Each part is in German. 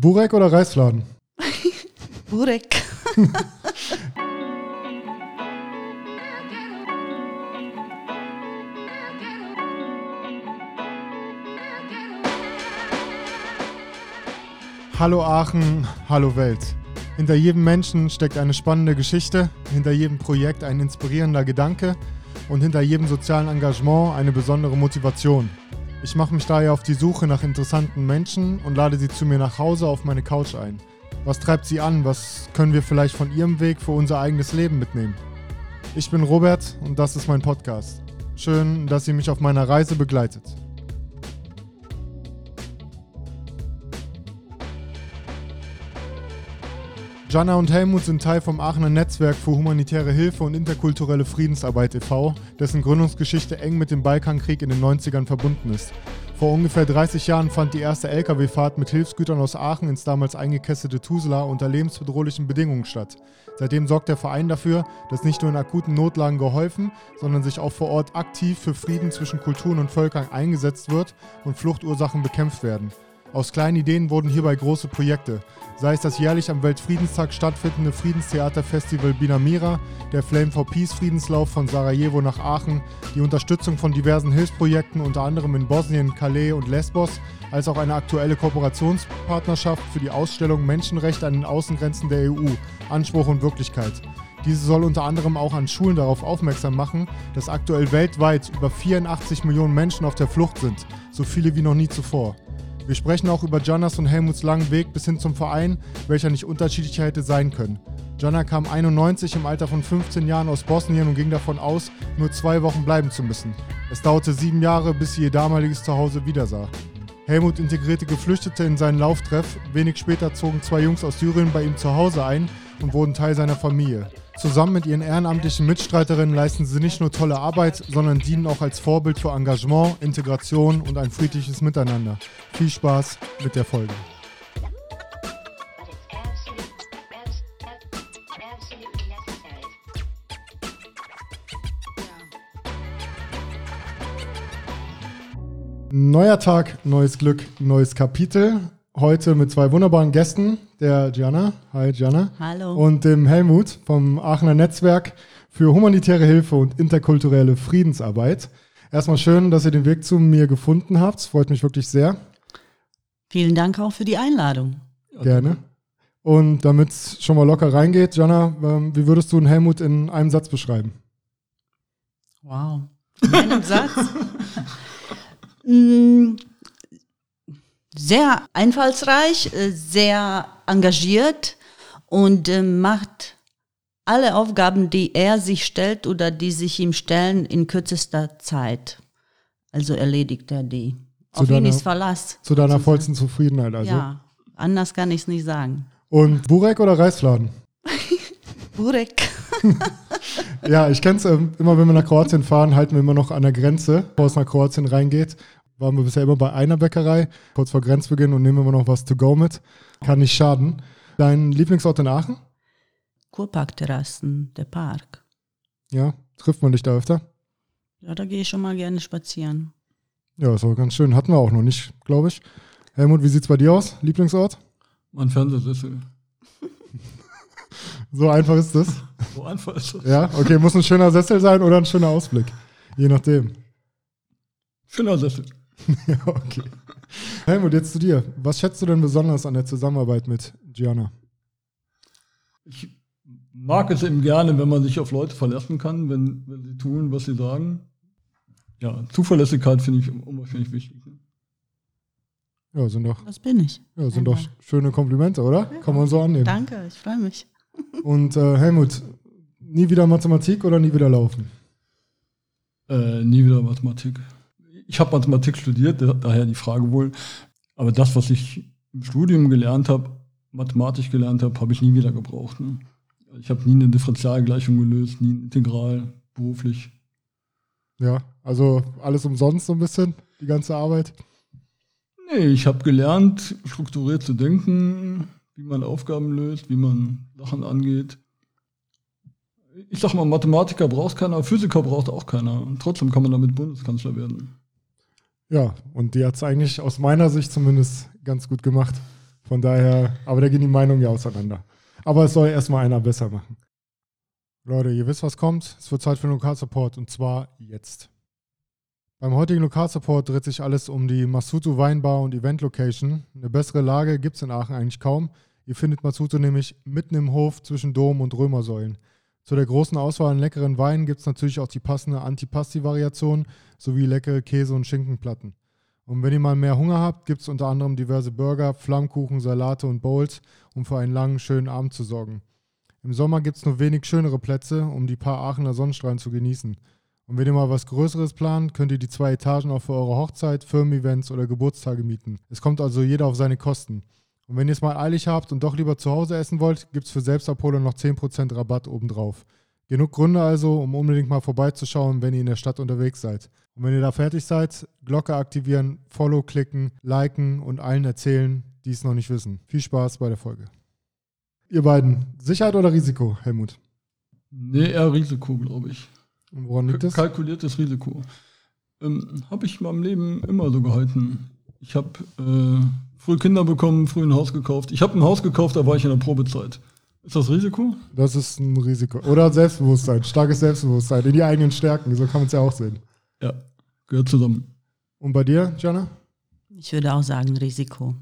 Burek oder Reisfladen? Burek. Hallo Aachen, hallo Welt. Hinter jedem Menschen steckt eine spannende Geschichte, hinter jedem Projekt ein inspirierender Gedanke und hinter jedem sozialen Engagement eine besondere Motivation. Ich mache mich daher auf die Suche nach interessanten Menschen und lade sie zu mir nach Hause auf meine Couch ein. Was treibt sie an? Was können wir vielleicht von ihrem Weg für unser eigenes Leben mitnehmen? Ich bin Robert und das ist mein Podcast. Schön, dass ihr mich auf meiner Reise begleitet. Jana und Helmut sind Teil vom Aachener Netzwerk für humanitäre Hilfe und interkulturelle Friedensarbeit e.V., dessen Gründungsgeschichte eng mit dem Balkankrieg in den 90ern verbunden ist. Vor ungefähr 30 Jahren fand die erste Lkw-Fahrt mit Hilfsgütern aus Aachen ins damals eingekesselte Tuzla unter lebensbedrohlichen Bedingungen statt. Seitdem sorgt der Verein dafür, dass nicht nur in akuten Notlagen geholfen, sondern sich auch vor Ort aktiv für Frieden zwischen Kulturen und Völkern eingesetzt wird und Fluchtursachen bekämpft werden. Aus kleinen Ideen wurden hierbei große Projekte, sei es das jährlich am Weltfriedenstag stattfindende Friedenstheaterfestival Binamira, der Flame for Peace Friedenslauf von Sarajevo nach Aachen, die Unterstützung von diversen Hilfsprojekten unter anderem in Bosnien, Calais und Lesbos, als auch eine aktuelle Kooperationspartnerschaft für die Ausstellung Menschenrechte an den Außengrenzen der EU, Anspruch und Wirklichkeit. Diese soll unter anderem auch an Schulen darauf aufmerksam machen, dass aktuell weltweit über 84 Millionen Menschen auf der Flucht sind, so viele wie noch nie zuvor. Wir sprechen auch über Janas und Helmuts langen Weg bis hin zum Verein, welcher nicht unterschiedlicher hätte sein können. Jana kam 91 im Alter von 15 Jahren aus Bosnien und ging davon aus, nur zwei Wochen bleiben zu müssen. Es dauerte sieben Jahre, bis sie ihr damaliges Zuhause wiedersah. Helmut integrierte Geflüchtete in seinen Lauftreff. Wenig später zogen zwei Jungs aus Syrien bei ihm zu Hause ein und wurden Teil seiner Familie. Zusammen mit ihren ehrenamtlichen Mitstreiterinnen leisten sie nicht nur tolle Arbeit, sondern dienen auch als Vorbild für Engagement, Integration und ein friedliches Miteinander. Viel Spaß mit der Folge. Neuer Tag, neues Glück, neues Kapitel heute mit zwei wunderbaren Gästen, der Gianna, hi Gianna. Hallo. Und dem Helmut vom Aachener Netzwerk für humanitäre Hilfe und interkulturelle Friedensarbeit. Erstmal schön, dass ihr den Weg zu mir gefunden habt. freut mich wirklich sehr. Vielen Dank auch für die Einladung. Gerne. Und damit es schon mal locker reingeht, Jana, ähm, wie würdest du einen Helmut in einem Satz beschreiben? Wow. In einem Satz? Sehr einfallsreich, äh, sehr engagiert und äh, macht alle Aufgaben, die er sich stellt oder die sich ihm stellen, in kürzester Zeit. Also erledigt er die. Zu Auf ihn ist Verlass. Zu deiner vollsten Zufriedenheit also? Ja, anders kann ich es nicht sagen. Und Burek oder Reisfladen? Burek. ja, ich kenne es ähm, immer, wenn wir nach Kroatien fahren, halten wir immer noch an der Grenze, bevor es nach Kroatien reingeht waren wir bisher immer bei einer Bäckerei, kurz vor Grenzbeginn und nehmen immer noch was to go mit. Kann nicht schaden. Dein Lieblingsort in Aachen? Kurparkterrassen, der Park. Ja, trifft man dich da öfter? Ja, da gehe ich schon mal gerne spazieren. Ja, ist auch ganz schön. Hatten wir auch noch nicht, glaube ich. Helmut, wie sieht es bei dir aus? Lieblingsort? Mein Fernsehsessel. so einfach ist das? So einfach ist das. Ja, okay. Muss ein schöner Sessel sein oder ein schöner Ausblick? Je nachdem. Schöner Sessel. ja, okay. Helmut, jetzt zu dir. Was schätzt du denn besonders an der Zusammenarbeit mit Gianna? Ich mag es eben gerne, wenn man sich auf Leute verlassen kann, wenn, wenn sie tun, was sie sagen. Ja, Zuverlässigkeit finde ich unwahrscheinlich wichtig. Ne? Ja, sind doch. Das bin ich. Ja, sind Einmal. doch schöne Komplimente, oder? Ja. Kann man so annehmen. Danke, ich freue mich. Und äh, Helmut, nie wieder Mathematik oder nie wieder laufen? Äh, nie wieder Mathematik ich habe Mathematik studiert, daher die Frage wohl. Aber das, was ich im Studium gelernt habe, mathematisch gelernt habe, habe ich nie wieder gebraucht. Ne? Ich habe nie eine Differentialgleichung gelöst, nie ein Integral beruflich. Ja, also alles umsonst so ein bisschen, die ganze Arbeit? Nee, ich habe gelernt, strukturiert zu denken, wie man Aufgaben löst, wie man Sachen angeht. Ich sag mal, Mathematiker braucht keiner, Physiker braucht auch keiner. Und trotzdem kann man damit Bundeskanzler werden. Ja, und die hat es eigentlich aus meiner Sicht zumindest ganz gut gemacht. Von daher, aber da gehen die Meinungen ja auseinander. Aber es soll erstmal einer besser machen. Leute, ihr wisst, was kommt. Es wird Zeit für den Lokalsupport und zwar jetzt. Beim heutigen Lokalsupport dreht sich alles um die Masuto Weinbar und Event Location. Eine bessere Lage gibt es in Aachen eigentlich kaum. Ihr findet Masuto nämlich mitten im Hof zwischen Dom und Römersäulen. Zu der großen Auswahl an leckeren Weinen gibt es natürlich auch die passende Antipasti-Variation sowie leckere Käse- und Schinkenplatten. Und wenn ihr mal mehr Hunger habt, gibt es unter anderem diverse Burger, Flammkuchen, Salate und Bowls, um für einen langen, schönen Abend zu sorgen. Im Sommer gibt es nur wenig schönere Plätze, um die paar Aachener Sonnenstrahlen zu genießen. Und wenn ihr mal was Größeres plant, könnt ihr die zwei Etagen auch für eure Hochzeit, Firmen-Events oder Geburtstage mieten. Es kommt also jeder auf seine Kosten. Und wenn ihr es mal eilig habt und doch lieber zu Hause essen wollt, gibt es für Selbstabholer noch 10% Rabatt obendrauf. Genug Gründe also, um unbedingt mal vorbeizuschauen, wenn ihr in der Stadt unterwegs seid. Und wenn ihr da fertig seid, Glocke aktivieren, Follow klicken, liken und allen erzählen, die es noch nicht wissen. Viel Spaß bei der Folge. Ihr beiden, Sicherheit oder Risiko, Helmut? Nee, eher Risiko, glaube ich. Und woran liegt das? Kalkuliertes Risiko. Ähm, habe ich in meinem Leben immer so gehalten. Ich habe äh, früh Kinder bekommen, früh ein Haus gekauft. Ich habe ein Haus gekauft, da war ich in der Probezeit. Ist das Risiko? Das ist ein Risiko. Oder Selbstbewusstsein, starkes Selbstbewusstsein, in die eigenen Stärken. So kann man es ja auch sehen. Ja, gehört zusammen. Und bei dir, Jana? Ich würde auch sagen Risiko.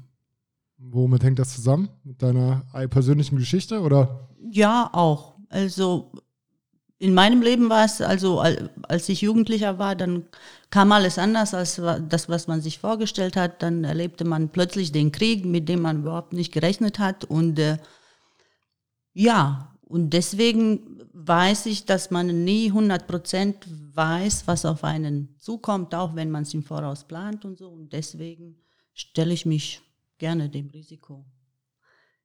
Womit hängt das zusammen? Mit deiner persönlichen Geschichte oder? Ja, auch. Also in meinem Leben war es, also als ich Jugendlicher war, dann kam alles anders als das, was man sich vorgestellt hat. Dann erlebte man plötzlich den Krieg, mit dem man überhaupt nicht gerechnet hat. Und äh, ja, und deswegen weiß ich, dass man nie 100 Prozent weiß, was auf einen zukommt, auch wenn man es im Voraus plant und so. Und deswegen stelle ich mich gerne dem Risiko.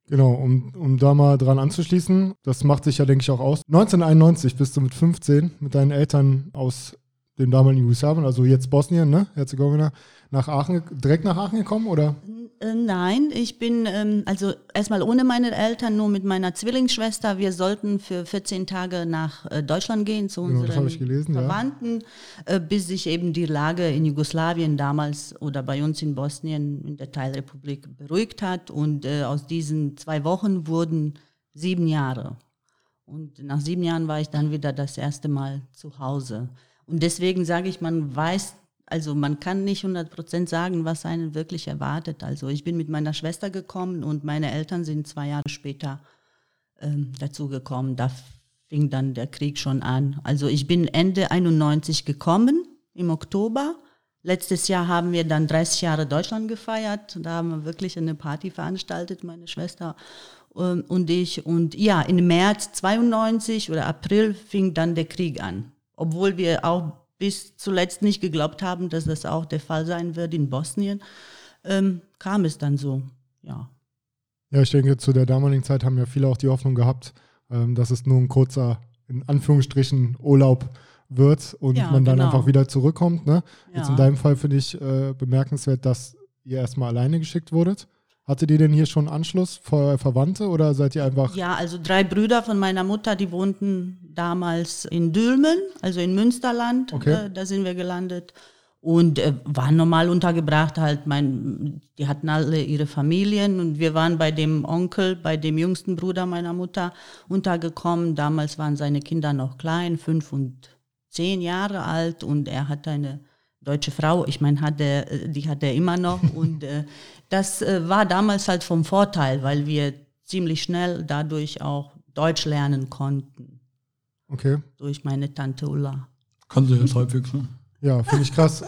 Genau, um, um da mal dran anzuschließen, das macht sich ja, denke ich, auch aus. 1991 bist du mit 15 mit deinen Eltern aus dem damaligen Jugoslawien, also jetzt Bosnien, ne, Herzegowina, nach Aachen, direkt nach Aachen gekommen, oder? Äh, nein, ich bin ähm, also erstmal ohne meine Eltern, nur mit meiner Zwillingsschwester. Wir sollten für 14 Tage nach äh, Deutschland gehen zu Genau, unseren gelesen, ja. Verwandten, äh, bis sich eben die Lage in Jugoslawien damals oder bei uns in Bosnien in der Teilrepublik beruhigt hat. Und aus diesen zwei Wochen wurden sieben Jahre. Und nach sieben Jahren war ich dann wieder das erste Mal zu Hause. Und deswegen sage ich, man weiß also man kann nicht 100% sagen, was einen wirklich erwartet. Also ich bin mit meiner Schwester gekommen und meine Eltern sind zwei Jahre später ähm, dazu gekommen. Da fing dann der Krieg schon an. Also ich bin Ende 91 gekommen, im Oktober. Letztes Jahr haben wir dann 30 Jahre Deutschland gefeiert. Da haben wir wirklich eine Party veranstaltet, meine Schwester ähm, und ich. Und ja, im März 92 oder April fing dann der Krieg an. Obwohl wir auch bis zuletzt nicht geglaubt haben, dass das auch der Fall sein wird in Bosnien, ähm, kam es dann so, ja. Ja, ich denke, zu der damaligen Zeit haben ja viele auch die Hoffnung gehabt, ähm, dass es nur ein kurzer, in Anführungsstrichen, Urlaub wird und Ja, man dann genau. einfach wieder zurückkommt. Ne? Jetzt Ja. in deinem Fall finde ich äh, bemerkenswert, dass ihr erstmal alleine geschickt wurdet. Hattet ihr denn hier schon Anschluss vor Verwandte oder seid ihr einfach. Ja, also drei Brüder von meiner Mutter, die wohnten damals in Dülmen, also in Münsterland. Okay. Äh, da sind wir gelandet. Und äh, waren normal untergebracht, halt, mein, die hatten alle ihre Familien und wir waren bei dem Onkel, bei dem jüngsten Bruder meiner Mutter untergekommen. Damals waren seine Kinder noch klein, fünf und zehn Jahre alt und er hatte eine deutsche Frau, ich meine, hatte, äh, die hat er immer noch und äh, das äh, war damals halt vom Vorteil, weil wir ziemlich schnell dadurch auch Deutsch lernen konnten, Okay. durch meine Tante Ulla. Kann sie jetzt halbwegs, ne? Ja, finde ich krass.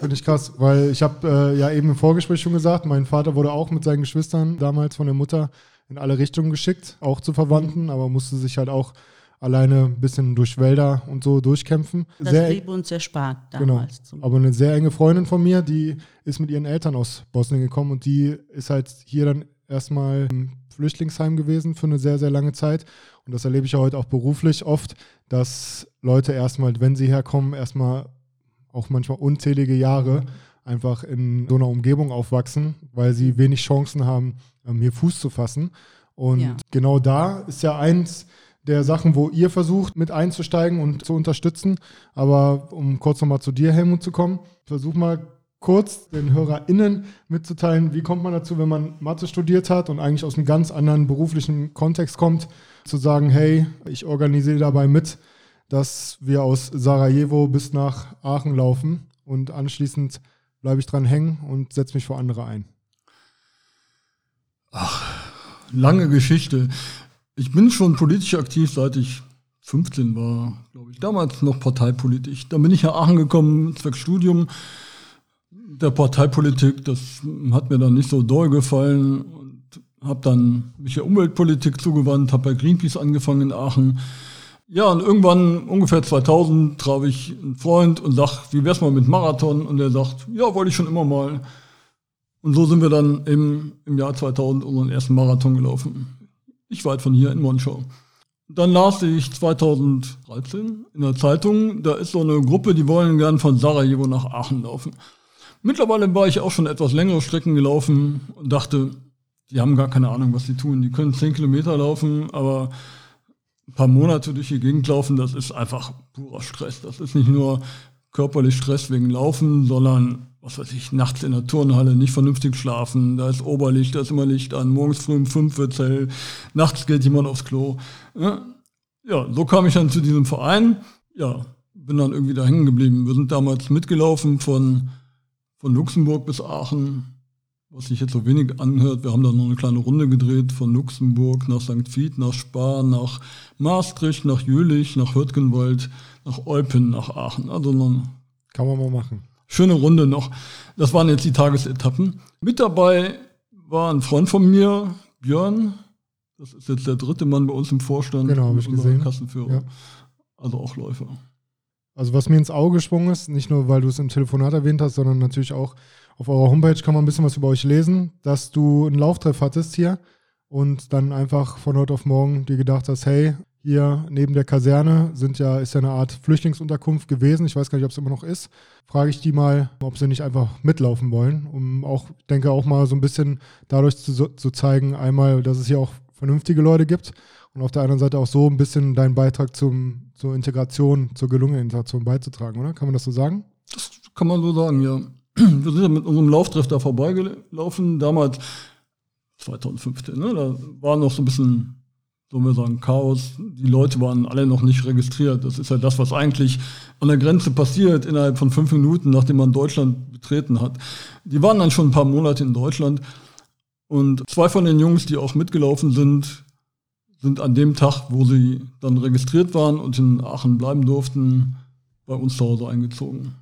finde ich krass, weil ich habe äh, ja eben im Vorgespräch schon gesagt, mein Vater wurde auch mit seinen Geschwistern damals von der Mutter in alle Richtungen geschickt, auch zu Verwandten, aber musste sich halt auch alleine ein bisschen durch Wälder und so durchkämpfen. Das Sehr, blieb uns erspart genau. damals. zum- Aber eine sehr enge Freundin von mir, die ist mit ihren Eltern aus Bosnien gekommen und die ist halt hier dann erstmal im Flüchtlingsheim gewesen für eine sehr, sehr lange Zeit. Und das erlebe ich ja heute auch beruflich oft, dass Leute erstmal, wenn sie herkommen, erstmal auch manchmal unzählige Jahre einfach in so einer Umgebung aufwachsen, weil sie wenig Chancen haben, ähm, hier Fuß zu fassen. Und Ja. genau da ist ja eins der Sachen, wo ihr versucht, mit einzusteigen und zu unterstützen. Aber um kurz nochmal zu dir, Helmut, zu kommen, versuch mal kurz den HörerInnen mitzuteilen, wie kommt man dazu, wenn man Mathe studiert hat und eigentlich aus einem ganz anderen beruflichen Kontext kommt, zu sagen, hey, ich organisiere dabei mit, dass wir aus Sarajevo bis nach Aachen laufen und anschließend bleibe ich dran hängen und setze mich vor andere ein. Ach, lange Geschichte. Ich bin schon politisch aktiv, seit ich 15 war, glaube ich. Damals noch parteipolitisch. Dann bin ich nach Aachen gekommen, zwecks Studium der Parteipolitik. Das hat mir dann nicht so doll gefallen und habe dann mich der Umweltpolitik zugewandt, habe bei Greenpeace angefangen in Aachen. Ja, und irgendwann, ungefähr 2000, traf ich einen Freund und sag, wie wär's mal mit Marathon? Und er sagt, ja, wollte ich schon immer mal. Und so sind wir dann im, im Jahr 2000 unseren ersten Marathon gelaufen. Ich weit von hier in Monschau. Dann las ich 2013 in der Zeitung, da ist so eine Gruppe, die wollen gern von Sarajevo nach Aachen laufen. Mittlerweile war ich auch schon etwas längere Strecken gelaufen und dachte, die haben gar keine Ahnung, was sie tun. Die können 10 Kilometer laufen, aber ein paar Monate durch die Gegend laufen, das ist einfach purer Stress. Das ist nicht nur körperlich Stress wegen Laufen, sondern was weiß ich, nachts in der Turnhalle nicht vernünftig schlafen, da ist Oberlicht, da ist immer Licht an, morgens früh um fünf wird hell, nachts geht jemand aufs Klo. Ja, ja, so kam ich dann zu diesem Verein. Ja, bin dann irgendwie da hängen geblieben. Wir sind damals mitgelaufen von, von Luxemburg bis Aachen, was sich jetzt so wenig anhört. Wir haben dann noch eine kleine Runde gedreht von Luxemburg nach St. Vith, nach Spa, nach Maastricht, nach Jülich, nach Hürtgenwald, nach Eupen, nach Aachen. Also Kann man mal machen schöne Runde noch. Das waren jetzt die Tagesetappen. Mit dabei war ein Freund von mir, Björn. Das ist jetzt der dritte Mann bei uns im Vorstand. Genau, habe ich gesehen. Kassenführer. Ja. Also auch Läufer. Also was mir ins Auge gesprungen ist, nicht nur weil du es im Telefonat erwähnt hast, sondern natürlich auch auf eurer Homepage kann man ein bisschen was über euch lesen, dass du einen Lauftreff hattest hier und dann einfach von heute auf morgen dir gedacht hast, hey, hier neben der Kaserne sind ja, ist ja eine Art Flüchtlingsunterkunft gewesen. Ich weiß gar nicht, ob es immer noch ist. Frage ich die mal, ob sie nicht einfach mitlaufen wollen, um auch, denke auch mal so ein bisschen dadurch zu, zu zeigen, einmal, dass es hier auch vernünftige Leute gibt und auf der anderen Seite auch so ein bisschen deinen Beitrag zum, zur Integration, zur gelungenen Integration beizutragen, oder? Kann man das so sagen? Das kann man so sagen, ja. Wir sind ja mit unserem Lauftreff da vorbeigelaufen, damals 2015, ne? da war noch so ein bisschen sollen wir sagen, Chaos. Die Leute waren alle noch nicht registriert. Das ist ja das, was eigentlich an der Grenze passiert, innerhalb von fünf Minuten, nachdem man Deutschland betreten hat. Die waren dann schon ein paar Monate in Deutschland. Und zwei von den Jungs, die auch mitgelaufen sind, sind an dem Tag, wo sie dann registriert waren und in Aachen bleiben durften, bei uns zu Hause eingezogen.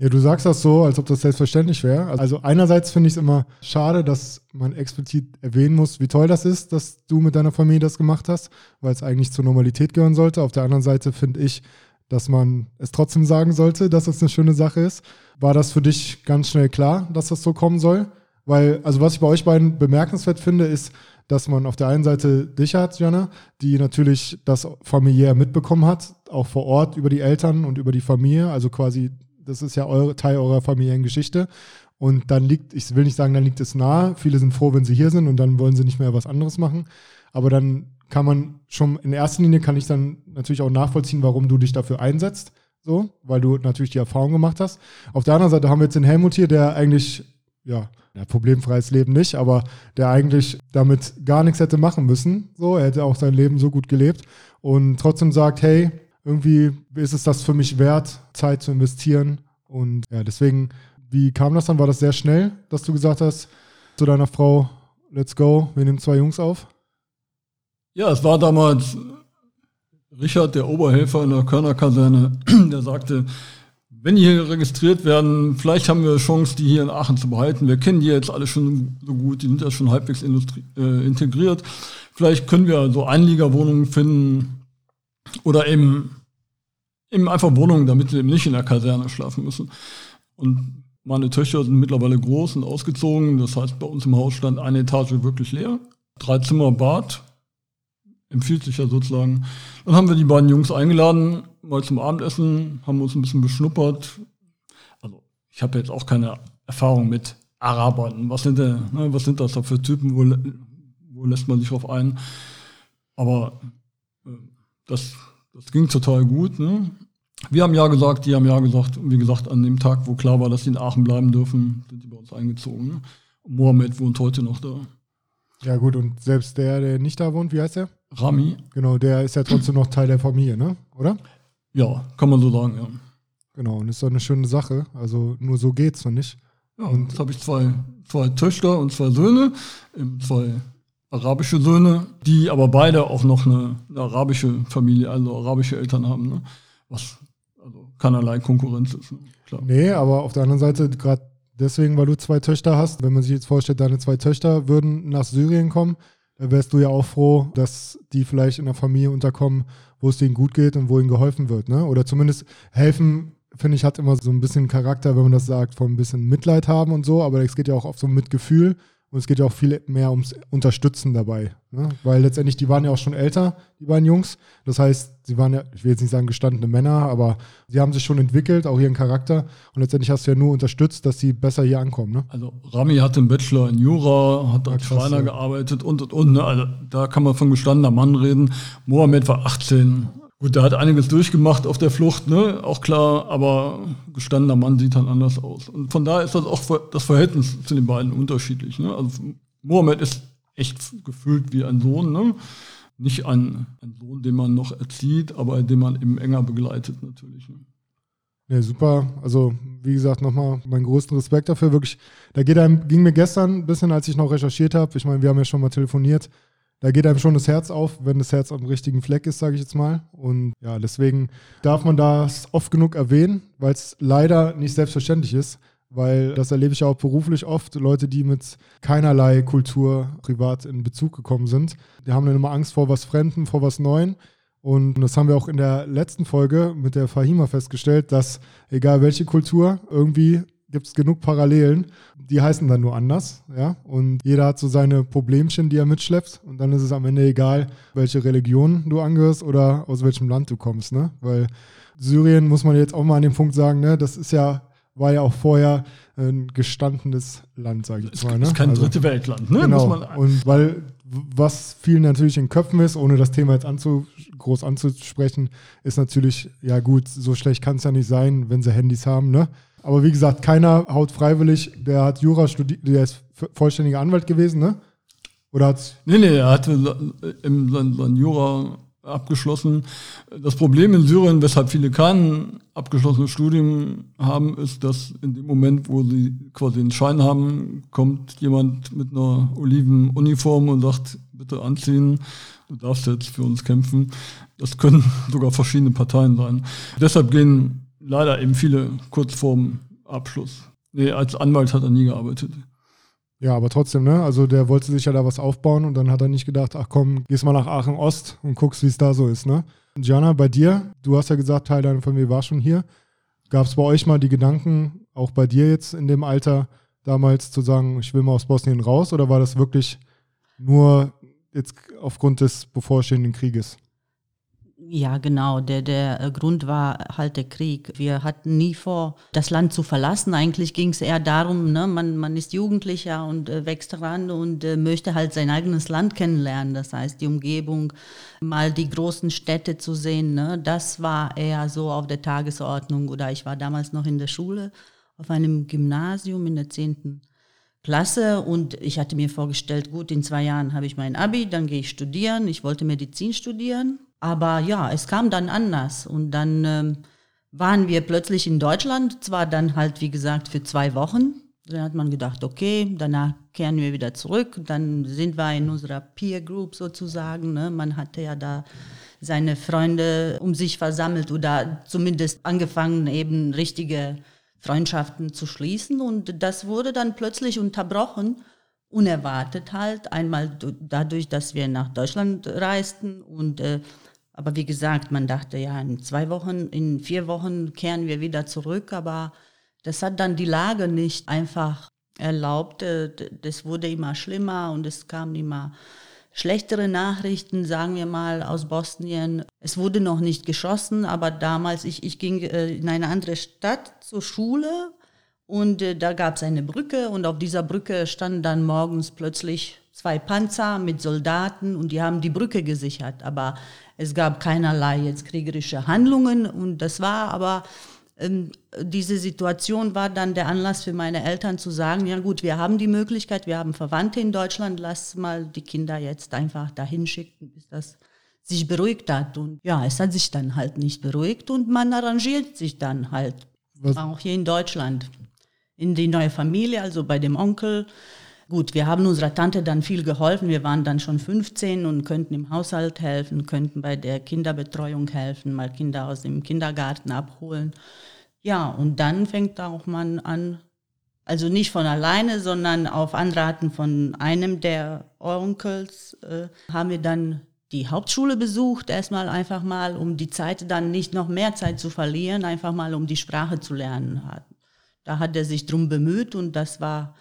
Ja, du sagst das so, als ob das selbstverständlich wäre. Also einerseits finde ich es immer schade, dass man explizit erwähnen muss, wie toll das ist, dass du mit deiner Familie das gemacht hast, weil es eigentlich zur Normalität gehören sollte. Auf der anderen Seite finde ich, dass man es trotzdem sagen sollte, dass das eine schöne Sache ist. War das für dich ganz schnell klar, dass das so kommen soll? Weil, also was ich bei euch beiden bemerkenswert finde, ist, dass man auf der einen Seite dich hat, Jana, die natürlich das familiär mitbekommen hat, auch vor Ort über die Eltern und über die Familie, also quasi das ist ja eure, Teil eurer Familiengeschichte. Und dann liegt, ich will nicht sagen, dann liegt es nahe. Viele sind froh, wenn sie hier sind und dann wollen sie nicht mehr was anderes machen. Aber dann kann man schon, in erster Linie kann ich dann natürlich auch nachvollziehen, warum du dich dafür einsetzt. So, weil du natürlich die Erfahrung gemacht hast. Auf der anderen Seite haben wir jetzt den Helmut hier, der eigentlich, ja, ja, problemfreies Leben nicht, aber der eigentlich damit gar nichts hätte machen müssen. So, er hätte auch sein Leben so gut gelebt und trotzdem sagt, hey, irgendwie ist es das für mich wert, Zeit zu investieren. Und ja, deswegen, wie kam das dann? War das sehr schnell, dass du gesagt hast zu deiner Frau, let's go, wir nehmen zwei Jungs auf? Ja, es war damals Richard, der Oberhelfer in der Körnerkaserne, der sagte, wenn die hier registriert werden, vielleicht haben wir eine Chance, die hier in Aachen zu behalten. Wir kennen die jetzt alle schon so gut, die sind ja schon halbwegs äh, integriert. Vielleicht können wir so Einliegerwohnungen finden, oder eben, eben einfach Wohnungen, damit sie eben nicht in der Kaserne schlafen müssen. Und meine Töchter sind mittlerweile groß und ausgezogen. Das heißt, bei uns im Haus stand eine Etage wirklich leer. Drei Zimmer, Bad. Empfiehlt sich ja sozusagen. Dann haben wir die beiden Jungs eingeladen, mal zum Abendessen, haben uns ein bisschen beschnuppert. Also, ich habe jetzt auch keine Erfahrung mit Arabern. Was sind, denn, ne, was sind das da für Typen? Wo, wo lässt man sich drauf ein? Aber das, das ging total gut. Ne? Wir haben ja gesagt, die haben ja gesagt. Und wie gesagt, an dem Tag, wo klar war, dass sie in Aachen bleiben dürfen, sind die bei uns eingezogen. Ne? Mohammed wohnt heute noch da. Ja, gut, und selbst der, der nicht da wohnt, wie heißt der? Rami. Genau, der ist ja trotzdem noch Teil der Familie, ne? Oder? Ja, kann man so sagen, ja. Genau, und ist doch eine schöne Sache. Also nur so geht's, noch nicht? Ja, und jetzt habe ich zwei, zwei Töchter und zwei Söhne, zwei arabische Söhne, die aber beide auch noch eine, eine arabische Familie, also arabische Eltern haben, ne? was also keinerlei Konkurrenz ist. Ne? Klar. Nee, aber auf der anderen Seite, gerade deswegen, weil du zwei Töchter hast, wenn man sich jetzt vorstellt, deine zwei Töchter würden nach Syrien kommen, da wärst du ja auch froh, dass die vielleicht in einer Familie unterkommen, wo es denen gut geht und wo ihnen geholfen wird. Ne? Oder zumindest helfen finde ich, hat immer so ein bisschen Charakter, wenn man das sagt, von ein bisschen Mitleid haben und so, aber es geht ja auch oft so um Mitgefühl und es geht ja auch viel mehr ums Unterstützen dabei. Ne? Weil letztendlich, die waren ja auch schon älter, die beiden Jungs. Das heißt, sie waren ja, ich will jetzt nicht sagen gestandene Männer, aber sie haben sich schon entwickelt, auch ihren Charakter. Und letztendlich hast du ja nur unterstützt, dass sie besser hier ankommen. Ne? Also Rami hatte einen Bachelor in Jura, hat als Schreiner ja. gearbeitet und und und. Ne? Also da kann man von gestandener Mann reden. Mohammed war 18, Gut, der hat einiges durchgemacht auf der Flucht, ne? auch klar, aber gestandener Mann sieht dann anders aus. Und von daher ist das auch das Verhältnis zu den beiden unterschiedlich. Ne? Also Mohammed ist echt gefühlt wie ein Sohn, ne? nicht ein, ein Sohn, den man noch erzieht, aber den man eben enger begleitet natürlich. Ne? Ja, super. Also, wie gesagt, nochmal meinen größten Respekt dafür. Wirklich, da geht einem, ging mir gestern ein bisschen, als ich noch recherchiert habe. Ich meine, wir haben ja schon mal telefoniert da geht einem schon das Herz auf, wenn das Herz am richtigen Fleck ist, sage ich jetzt mal. Und ja, deswegen darf man das oft genug erwähnen, weil es leider nicht selbstverständlich ist. Weil das erlebe ich auch beruflich oft. Leute, die mit keinerlei Kultur privat in Bezug gekommen sind, die haben dann immer Angst vor was Fremden, vor was Neuen. Und das haben wir auch in der letzten Folge mit der Fahima festgestellt, dass egal welche Kultur, irgendwie gibt es genug Parallelen. Die heißen dann nur anders, ja. Und jeder hat so seine Problemchen, die er mitschleppt. Und dann ist es am Ende egal, welche Religion du angehörst oder aus welchem Land du kommst, ne? Weil Syrien muss man jetzt auch mal an dem Punkt sagen, ne? Das ist ja war ja auch vorher ein gestandenes Land, sage ich jetzt mal. Ne? Das ist kein also, dritte Weltland, ne? Genau. Und weil was vielen natürlich in Köpfen ist, ohne das Thema jetzt anzu, groß anzusprechen, ist natürlich, ja gut, so schlecht kann es ja nicht sein, wenn sie Handys haben, ne? Aber wie gesagt, keiner haut freiwillig, der hat Jura studiert, der ist vollständiger Anwalt gewesen, ne? Oder hat's? Nee, nee, er hatte im, sein, Jura abgeschlossen. Das Problem in Syrien, weshalb viele kein abgeschlossenes Studium haben, ist, dass in dem Moment, wo sie quasi einen Schein haben, kommt jemand mit einer Olivenuniform und sagt, bitte anziehen, du darfst jetzt für uns kämpfen. Das können sogar verschiedene Parteien sein. Deshalb gehen leider eben viele kurz vorm Abschluss. Nee, als Anwalt hat er nie gearbeitet. Ja, aber trotzdem, ne? Also der wollte sich ja da was aufbauen und dann hat er nicht gedacht, ach komm, gehst mal nach Aachen Ost und guckst, wie es da so ist, ne? Gianna, bei dir, du hast ja gesagt, Teil deiner Familie war schon hier. Gab es bei euch mal die Gedanken, auch bei dir jetzt in dem Alter, damals zu sagen, ich will mal aus Bosnien raus oder war das wirklich nur jetzt aufgrund des bevorstehenden Krieges? Ja, genau. Der, der äh, Grund war halt der Krieg. Wir hatten nie vor, das Land zu verlassen. Eigentlich ging es eher darum, ne, man, man ist Jugendlicher und äh, wächst heran und äh, möchte halt sein eigenes Land kennenlernen. Das heißt, die Umgebung, mal die großen Städte zu sehen, ne, das war eher so auf der Tagesordnung. Oder ich war damals noch in der Schule, auf einem Gymnasium in der 10. Klasse und ich hatte mir vorgestellt, gut, in zwei Jahren habe ich mein Abi, dann gehe ich studieren. Ich wollte Medizin studieren aber ja, es kam dann anders und dann ähm, waren wir plötzlich in Deutschland, zwar dann halt, wie gesagt, für zwei Wochen. Dann hat man gedacht, okay, danach kehren wir wieder zurück. Dann sind wir in unserer Peer Group sozusagen. Ne? Man hatte ja da seine Freunde um sich versammelt oder zumindest angefangen, eben richtige Freundschaften zu schließen. Und das wurde dann plötzlich unterbrochen unerwartet halt. Einmal dadurch, dass wir nach Deutschland reisten und äh, aber wie gesagt, man dachte ja, in zwei Wochen, in vier Wochen kehren wir wieder zurück, aber das hat dann die Lage nicht einfach erlaubt. Äh, das wurde immer schlimmer und es kamen immer schlechtere Nachrichten, sagen wir mal, aus Bosnien. Es wurde noch nicht geschossen, aber damals, ich, ich ging äh, in eine andere Stadt zur Schule Und äh, da gab es eine Brücke und auf dieser Brücke standen dann morgens plötzlich zwei Panzer mit Soldaten und die haben die Brücke gesichert. Aber es gab keinerlei jetzt kriegerische Handlungen und das war aber ähm, diese Situation war dann der Anlass für meine Eltern zu sagen, ja gut, wir haben die Möglichkeit, wir haben Verwandte in Deutschland, lass mal die Kinder jetzt einfach dahin schicken, bis das sich beruhigt hat. Und ja, es hat sich dann halt nicht beruhigt und man arrangiert sich dann halt, Was? auch hier in Deutschland in die neue Familie, also bei dem Onkel. Gut, wir haben unserer Tante dann viel geholfen. Wir waren dann schon 15 und könnten im Haushalt helfen, könnten bei der Kinderbetreuung helfen, mal Kinder aus dem Kindergarten abholen. Ja, und dann fängt auch man an, also nicht von alleine, sondern auf Anraten von einem der Onkels, äh, haben wir dann die Hauptschule besucht, erstmal einfach mal, um die Zeit dann nicht noch mehr Zeit zu verlieren, einfach mal um die Sprache zu lernen. Da hat er sich drum bemüht und das war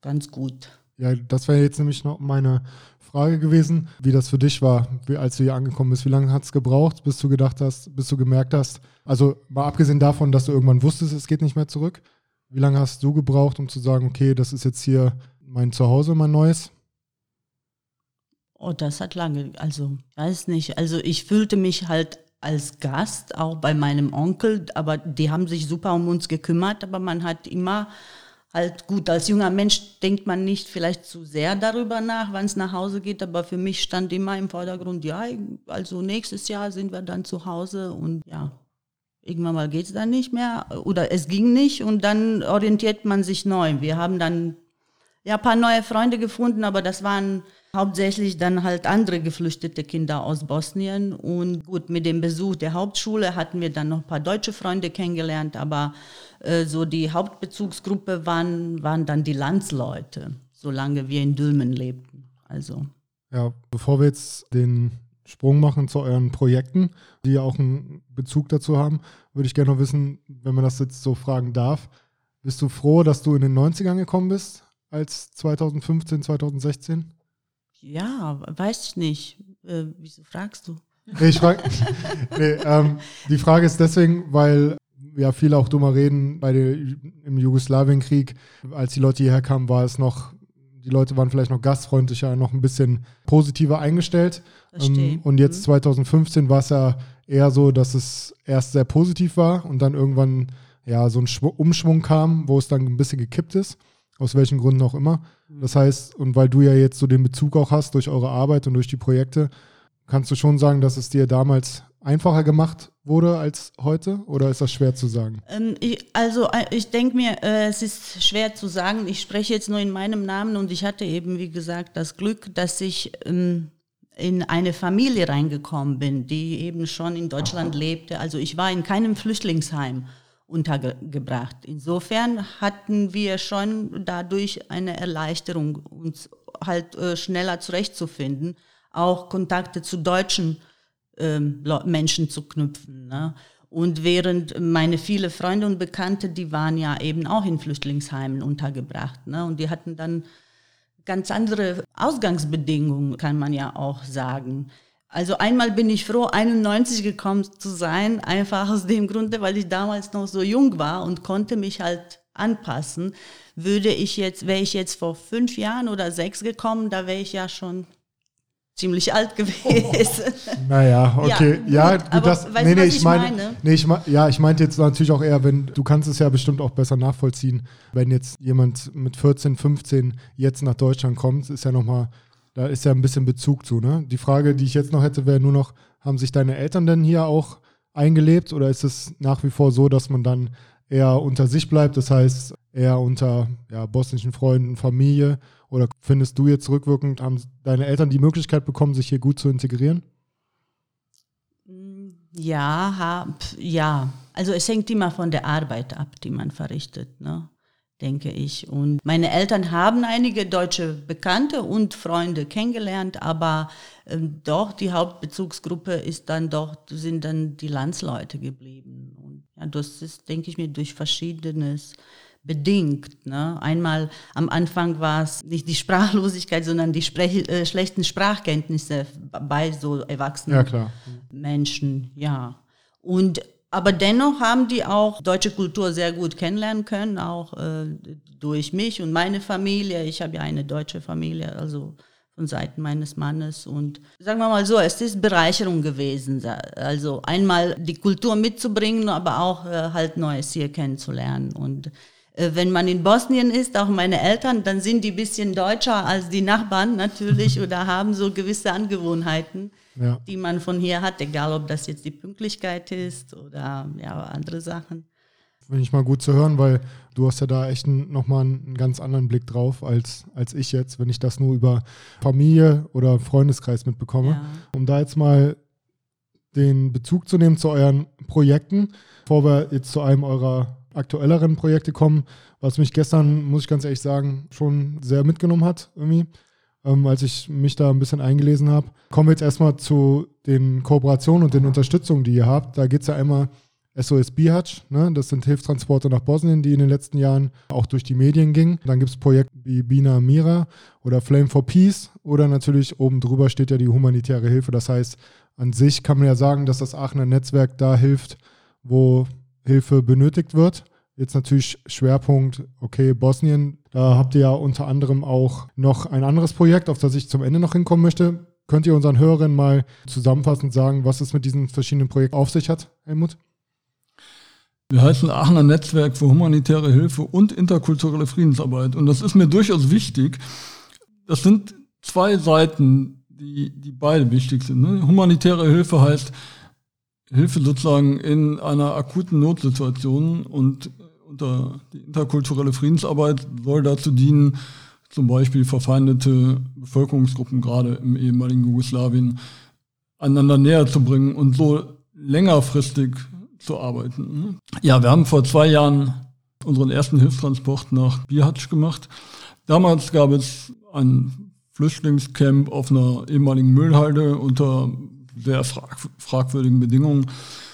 ganz gut. Ja, das wäre jetzt nämlich noch meine Frage gewesen, wie das für dich war, wie, als du hier angekommen bist. Wie lange hat es gebraucht, bis du gedacht hast, bis du gemerkt hast, also mal abgesehen davon, dass du irgendwann wusstest, es geht nicht mehr zurück, wie lange hast du gebraucht, um zu sagen, okay, das ist jetzt hier mein Zuhause, mein neues? Oh, das hat lange, also weiß nicht. Also ich fühlte mich halt als Gast, auch bei meinem Onkel, aber die haben sich super um uns gekümmert, aber man hat immer halt gut, als junger Mensch denkt man nicht vielleicht zu sehr darüber nach, wann es nach Hause geht, aber für mich stand immer im Vordergrund, ja, also nächstes Jahr sind wir dann zu Hause und ja, irgendwann mal geht es dann nicht mehr oder es ging nicht und dann orientiert man sich neu. Wir haben dann ja ein paar neue Freunde gefunden, aber das waren hauptsächlich dann halt andere geflüchtete Kinder aus Bosnien. Und gut, mit dem Besuch der Hauptschule hatten wir dann noch ein paar deutsche Freunde kennengelernt, aber äh, so die Hauptbezugsgruppe waren, waren dann die Landsleute, solange wir in Dülmen lebten. Also. Ja, bevor wir jetzt den Sprung machen zu euren Projekten, die ja auch einen Bezug dazu haben, würde ich gerne noch wissen, wenn man das jetzt so fragen darf, bist du froh, dass du in den 90ern gekommen bist, als 2015, 2016? Ja, weiß ich nicht. Äh, wieso fragst du? Nee, ich frag, nee, ähm, die Frage ist deswegen, weil ja viele auch dummer reden bei der, im Jugoslawienkrieg, als die Leute hierher kamen, war es noch, die Leute waren vielleicht noch gastfreundlicher, noch ein bisschen positiver eingestellt. Ähm, und jetzt 2015 mhm. war es ja eher so, dass es erst sehr positiv war und dann irgendwann ja so ein Umschwung kam, wo es dann ein bisschen gekippt ist aus welchen Gründen auch immer. Mhm. Das heißt, und weil du ja jetzt so den Bezug auch hast durch eure Arbeit und durch die Projekte, kannst du schon sagen, dass es dir damals einfacher gemacht wurde als heute oder ist das schwer zu sagen? Ähm, ich, also äh, ich denke mir, äh, es ist schwer zu sagen. Ich spreche jetzt nur in meinem Namen und ich hatte eben, wie gesagt, das Glück, dass ich ähm, in eine Familie reingekommen bin, die eben schon in Deutschland lebte. Also ich war in keinem Flüchtlingsheim untergebracht. Insofern hatten wir schon dadurch eine Erleichterung, uns halt äh, schneller zurechtzufinden, auch Kontakte zu deutschen ähm, Menschen zu knüpfen. Ne? Und während meine viele Freunde und Bekannte, die waren ja eben auch in Flüchtlingsheimen untergebracht. Ne? Und die hatten dann ganz andere Ausgangsbedingungen, kann man ja auch sagen. Also einmal bin ich froh, 91 gekommen zu sein, einfach aus dem Grunde, weil ich damals noch so jung war und konnte mich halt anpassen. Würde ich jetzt, wäre ich jetzt vor fünf Jahren oder sechs gekommen, da wäre ich ja schon ziemlich alt gewesen. Naja, okay. Ja, ja gut, aber das. Weißt nee, nee, ich, ich meine, meine? Nee, ich, ja, ich meinte jetzt natürlich auch eher, wenn, du kannst es ja bestimmt auch besser nachvollziehen, wenn jetzt jemand mit 14, 15 jetzt nach Deutschland kommt, ist ja nochmal da ist ja ein bisschen Bezug zu. Ne? Die Frage, die ich jetzt noch hätte, wäre nur noch, haben sich deine Eltern denn hier auch eingelebt oder ist es nach wie vor so, dass man dann eher unter sich bleibt, das heißt eher unter ja, bosnischen Freunden, Familie? Oder findest du jetzt rückwirkend, haben deine Eltern die Möglichkeit bekommen, sich hier gut zu integrieren? Ja, hab, ja. Also es hängt immer von der Arbeit ab, die man verrichtet. Ne? Denke ich. Und meine Eltern haben einige deutsche Bekannte und Freunde kennengelernt, aber ähm, doch die Hauptbezugsgruppe ist dann doch, sind dann die Landsleute geblieben. Und ja, das ist, denke ich mir, durch Verschiedenes bedingt. Ne? Einmal am Anfang war es nicht die Sprachlosigkeit, sondern die Sprech äh, schlechten Sprachkenntnisse bei so erwachsenen ja, Menschen. Ja. Und aber dennoch haben die auch deutsche Kultur sehr gut kennenlernen können, auch äh, durch mich und meine Familie. Ich habe ja eine deutsche Familie, also von Seiten meines Mannes. Und sagen wir mal so, es ist Bereicherung gewesen. Also einmal die Kultur mitzubringen, aber auch äh, halt Neues hier kennenzulernen. Und äh, wenn man in Bosnien ist, auch meine Eltern, dann sind die bisschen deutscher als die Nachbarn natürlich oder haben so gewisse Angewohnheiten, ja. die man von hier hat, egal ob das jetzt die Pünktlichkeit ist oder ja, andere Sachen. Finde ich mal gut zu hören, weil du hast ja da echt nochmal einen ganz anderen Blick drauf als, als ich jetzt, wenn ich das nur über Familie oder Freundeskreis mitbekomme. Ja. Um da jetzt mal den Bezug zu nehmen zu euren Projekten, bevor wir jetzt zu einem eurer aktuelleren Projekte kommen, was mich gestern, muss ich ganz ehrlich sagen, schon sehr mitgenommen hat, irgendwie, ähm, als ich mich da ein bisschen eingelesen habe. Kommen wir jetzt erstmal zu den Kooperationen und den Unterstützungen, die ihr habt. Da geht es ja einmal SOS Bihac, ne? das sind Hilfstransporte nach Bosnien, die in den letzten Jahren auch durch die Medien gingen. Dann gibt es Projekte wie Bina Mira oder Flame for Peace oder natürlich oben drüber steht ja die humanitäre Hilfe. Das heißt, an sich kann man ja sagen, dass das Aachener Netzwerk da hilft, wo Hilfe benötigt wird. Jetzt natürlich Schwerpunkt, okay, Bosnien. Da habt ihr ja unter anderem auch noch ein anderes Projekt, auf das ich zum Ende noch hinkommen möchte. Könnt ihr unseren Hörern mal zusammenfassend sagen, was es mit diesen verschiedenen Projekten auf sich hat, Helmut? Wir heißen Aachener Netzwerk für humanitäre Hilfe und interkulturelle Friedensarbeit. Und das ist mir durchaus wichtig. Das sind zwei Seiten, die, die beide wichtig sind. Ne? Humanitäre Hilfe heißt Hilfe sozusagen in einer akuten Notsituation und unter die interkulturelle Friedensarbeit soll dazu dienen, zum Beispiel verfeindete Bevölkerungsgruppen, gerade im ehemaligen Jugoslawien, einander näher zu bringen und so längerfristig zu arbeiten. Ja, wir haben vor zwei Jahren unseren ersten Hilfstransport nach Bihac gemacht. Damals gab es ein Flüchtlingscamp auf einer ehemaligen Müllhalde unter sehr frag fragwürdigen Bedingungen.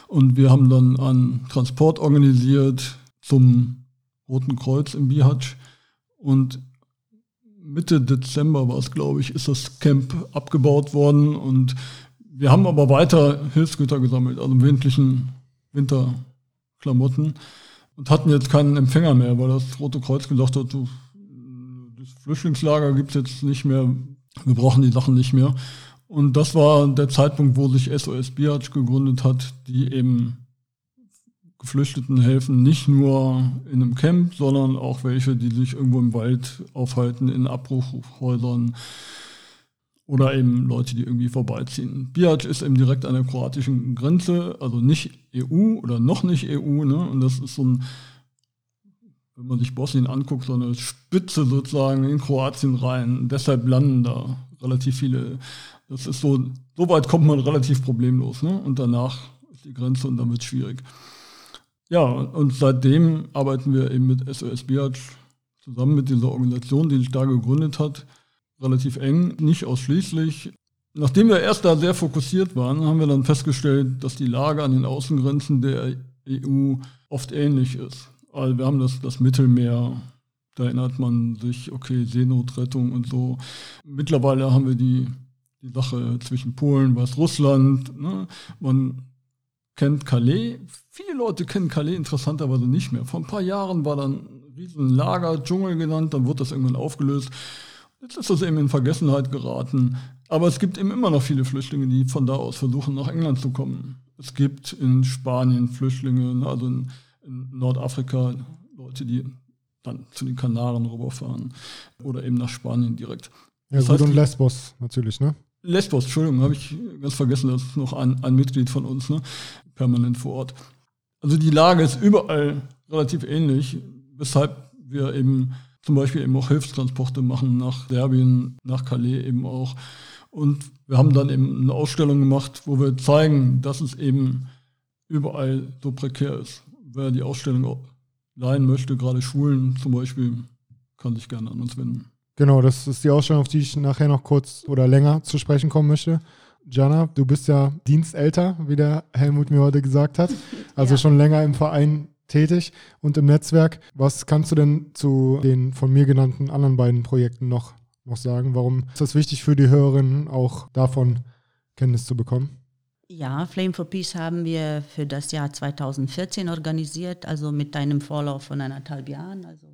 Und wir haben dann einen Transport organisiert zum Roten Kreuz in Bihac. Und Mitte Dezember war es, glaube ich, ist das Camp abgebaut worden. Und wir haben aber weiter Hilfsgüter gesammelt, also im Winterklamotten und hatten jetzt keinen Empfänger mehr, weil das Rote Kreuz gesagt hat, das Flüchtlingslager gibt es jetzt nicht mehr, wir brauchen die Sachen nicht mehr. Und das war der Zeitpunkt, wo sich SOS Biatch gegründet hat, die eben Geflüchteten helfen, nicht nur in einem Camp, sondern auch welche, die sich irgendwo im Wald aufhalten, in Abbruchhäusern, oder eben Leute, die irgendwie vorbeiziehen. Biac ist eben direkt an der kroatischen Grenze, also nicht EU oder noch nicht EU. Ne? Und das ist so ein, wenn man sich Bosnien anguckt, so eine Spitze sozusagen in Kroatien rein. Deshalb landen da relativ viele. Das ist so, so weit kommt man relativ problemlos. Ne? Und danach ist die Grenze und dann wird es schwierig. Ja, und seitdem arbeiten wir eben mit SOS Biac zusammen mit dieser Organisation, die sich da gegründet hat relativ eng, nicht ausschließlich. Nachdem wir erst da sehr fokussiert waren, haben wir dann festgestellt, dass die Lage an den Außengrenzen der EU oft ähnlich ist. Also wir haben das, das Mittelmeer, da erinnert man sich, okay, Seenotrettung und so. Mittlerweile haben wir die, die Sache zwischen Polen, Weißrussland. Ne? Man kennt Calais. Viele Leute kennen Calais interessanterweise nicht mehr. Vor ein paar Jahren war dann ein Riesenlager, Dschungel genannt, dann wurde das irgendwann aufgelöst. Jetzt ist das eben in Vergessenheit geraten. Aber es gibt eben immer noch viele Flüchtlinge, die von da aus versuchen, nach England zu kommen. Es gibt in Spanien Flüchtlinge, also in, in Nordafrika Leute, die dann zu den Kanaren rüberfahren oder eben nach Spanien direkt. Ja, das gut, heißt, und Lesbos natürlich, ne? Lesbos, Entschuldigung, habe ich ganz vergessen, das ist noch ein, ein Mitglied von uns, ne? Permanent vor Ort. Also die Lage ist überall relativ ähnlich, weshalb wir eben zum Beispiel eben auch Hilfstransporte machen nach Serbien, nach Calais eben auch. Und wir haben dann eben eine Ausstellung gemacht, wo wir zeigen, dass es eben überall so prekär ist. Wer die Ausstellung leihen möchte, gerade Schulen zum Beispiel, kann sich gerne an uns wenden. Genau, das ist die Ausstellung, auf die ich nachher noch kurz oder länger zu sprechen kommen möchte. Jana, du bist ja dienstälter, wie der Helmut mir heute gesagt hat. Also ja. schon länger im Verein tätig und im Netzwerk. Was kannst du denn zu den von mir genannten anderen beiden Projekten noch, noch sagen? Warum ist das wichtig für die Hörerinnen, auch davon Kenntnis zu bekommen? Ja, Flame for Peace haben wir für das Jahr 2014 organisiert, also mit einem Vorlauf von anderthalb Jahren. Also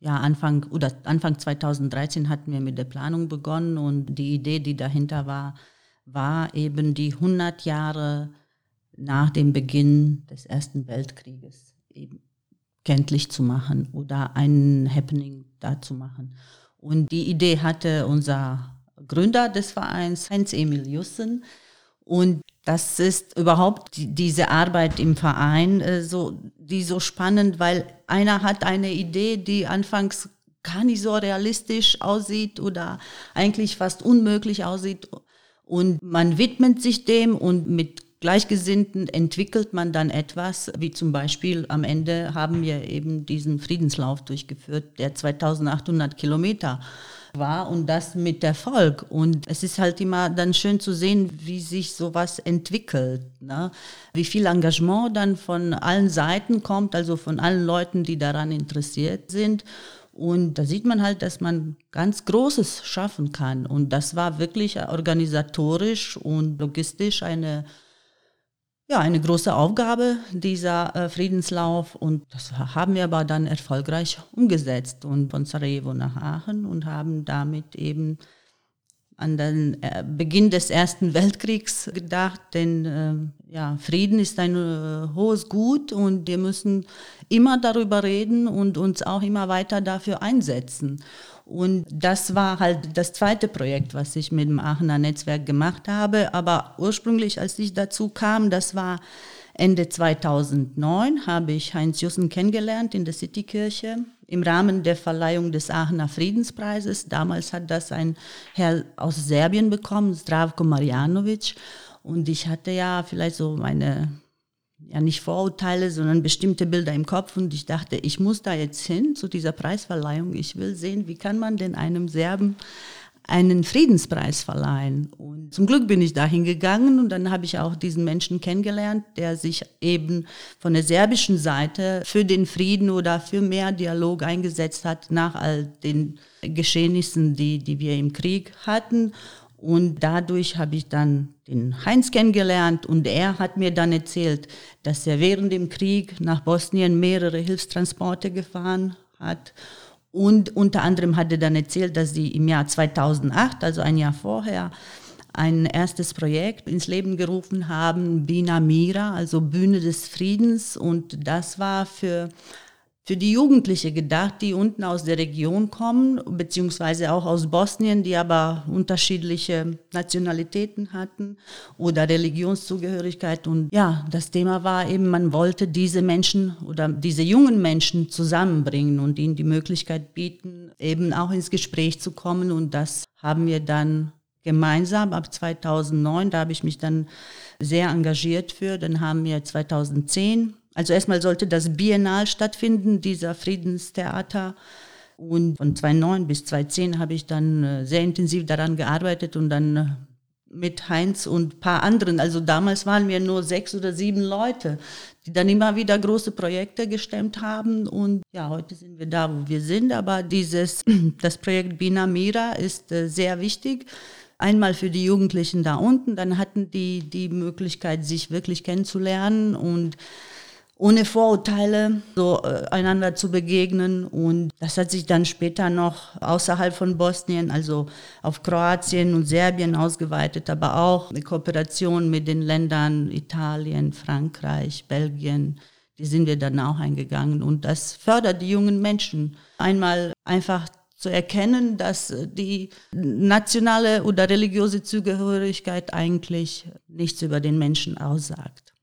ja, Anfang oder Anfang 2013 hatten wir mit der Planung begonnen und die Idee, die dahinter war, war eben die 100 Jahre nach dem Beginn des Ersten Weltkrieges eben kenntlich zu machen oder ein Happening da zu machen. Und die Idee hatte unser Gründer des Vereins, Heinz-Emil Jussen. Und das ist überhaupt diese Arbeit im Verein äh, so, die so spannend, weil einer hat eine Idee, die anfangs gar nicht so realistisch aussieht oder eigentlich fast unmöglich aussieht. Und man widmet sich dem und mit Gleichgesinnten entwickelt man dann etwas, wie zum Beispiel am Ende haben wir eben diesen Friedenslauf durchgeführt, der 2800 Kilometer war und das mit Erfolg. Und es ist halt immer dann schön zu sehen, wie sich sowas entwickelt. Ne? Wie viel Engagement dann von allen Seiten kommt, also von allen Leuten, die daran interessiert sind. Und da sieht man halt, dass man ganz Großes schaffen kann. Und das war wirklich organisatorisch und logistisch eine ja, eine große Aufgabe, dieser äh, Friedenslauf. Und das haben wir aber dann erfolgreich umgesetzt und von Sarajevo nach Aachen und haben damit eben an den äh, Beginn des Ersten Weltkriegs gedacht, denn äh, ja, Frieden ist ein äh, hohes Gut und wir müssen immer darüber reden und uns auch immer weiter dafür einsetzen. Und das war halt das zweite Projekt, was ich mit dem Aachener Netzwerk gemacht habe. Aber ursprünglich, als ich dazu kam, das war Ende 2009, habe ich Heinz Jussen kennengelernt in der Citykirche im Rahmen der Verleihung des Aachener Friedenspreises. Damals hat das ein Herr aus Serbien bekommen, Zdravko Marjanovic. Und ich hatte ja vielleicht so meine ja nicht Vorurteile, sondern bestimmte Bilder im Kopf und ich dachte, ich muss da jetzt hin zu dieser Preisverleihung. Ich will sehen, wie kann man denn einem Serben einen Friedenspreis verleihen. Und zum Glück bin ich da hingegangen und dann habe ich auch diesen Menschen kennengelernt, der sich eben von der serbischen Seite für den Frieden oder für mehr Dialog eingesetzt hat nach all den Geschehnissen, die, die wir im Krieg hatten. Und dadurch habe ich dann den Heinz kennengelernt und er hat mir dann erzählt, dass er während dem Krieg nach Bosnien mehrere Hilfstransporte gefahren hat. Und unter anderem hat er dann erzählt, dass sie im Jahr 2008, also ein Jahr vorher, ein erstes Projekt ins Leben gerufen haben, Bina Mira, also Bühne des Friedens. Und das war für für die Jugendliche gedacht, die unten aus der Region kommen, beziehungsweise auch aus Bosnien, die aber unterschiedliche Nationalitäten hatten oder Religionszugehörigkeit. Und ja, das Thema war eben, man wollte diese Menschen oder diese jungen Menschen zusammenbringen und ihnen die Möglichkeit bieten, eben auch ins Gespräch zu kommen. Und das haben wir dann gemeinsam ab 2009, da habe ich mich dann sehr engagiert für. Dann haben wir 2010 also erstmal sollte das Biennal stattfinden, dieser Friedenstheater. Und von 2009 bis 2010 habe ich dann äh, sehr intensiv daran gearbeitet und dann äh, mit Heinz und ein paar anderen. Also damals waren wir nur sechs oder sieben Leute, die dann immer wieder große Projekte gestemmt haben. Und ja, heute sind wir da, wo wir sind. Aber dieses, das Projekt Bina Mira ist äh, sehr wichtig. Einmal für die Jugendlichen da unten, dann hatten die die Möglichkeit, sich wirklich kennenzulernen und ohne Vorurteile so äh, einander zu begegnen. Und das hat sich dann später noch außerhalb von Bosnien, also auf Kroatien und Serbien ausgeweitet, aber auch eine Kooperation mit den Ländern Italien, Frankreich, Belgien. Die sind wir dann auch eingegangen. Und das fördert die jungen Menschen. Einmal einfach zu erkennen, dass die nationale oder religiöse Zugehörigkeit eigentlich nichts über den Menschen aussagt.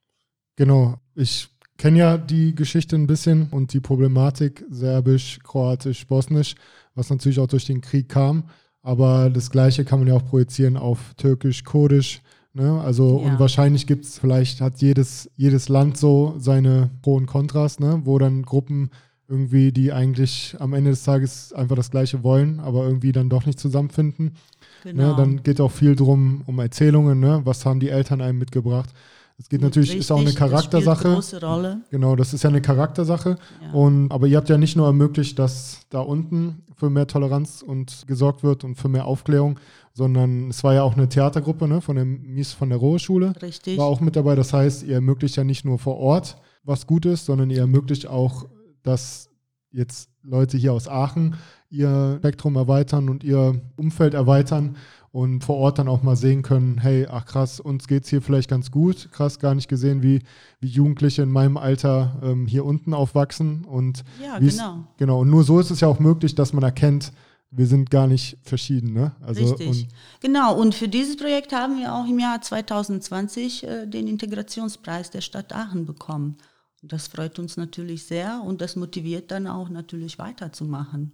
Genau. Ich kenne ja die Geschichte ein bisschen und die Problematik Serbisch, Kroatisch, Bosnisch, was natürlich auch durch den Krieg kam. Aber das Gleiche kann man ja auch projizieren auf Türkisch, Kurdisch. Ne? Also, ja. und wahrscheinlich gibt es, vielleicht hat jedes, jedes Land so seine Pro und Kontras, ne? wo dann Gruppen irgendwie, die eigentlich am Ende des Tages einfach das Gleiche wollen, aber irgendwie dann doch nicht zusammenfinden. Ne? Genau. Ne? Dann geht auch viel drum um Erzählungen, ne? was haben die Eltern einem mitgebracht. Es geht natürlich, Richtig, ist auch eine Charaktersache. Das große Rolle. Genau, das ist ja eine Charaktersache. Ja. Und, aber ihr habt ja nicht nur ermöglicht, dass da unten für mehr Toleranz und gesorgt wird und für mehr Aufklärung, sondern es war ja auch eine Theatergruppe ne, von der Mies von der Rohe Schule. Richtig. War auch mit dabei. Das heißt, ihr ermöglicht ja nicht nur vor Ort was Gutes, sondern ihr ermöglicht auch, dass jetzt Leute hier aus Aachen ihr Spektrum erweitern und ihr Umfeld erweitern und vor Ort dann auch mal sehen können, hey, ach krass, uns geht es hier vielleicht ganz gut. Krass, gar nicht gesehen, wie, wie Jugendliche in meinem Alter ähm, hier unten aufwachsen. Und ja, genau. Genau, und nur so ist es ja auch möglich, dass man erkennt, wir sind gar nicht verschieden. Ne? Also, Richtig. Und, genau, und für dieses Projekt haben wir auch im Jahr 2020 äh, den Integrationspreis der Stadt Aachen bekommen. Und das freut uns natürlich sehr und das motiviert dann auch natürlich weiterzumachen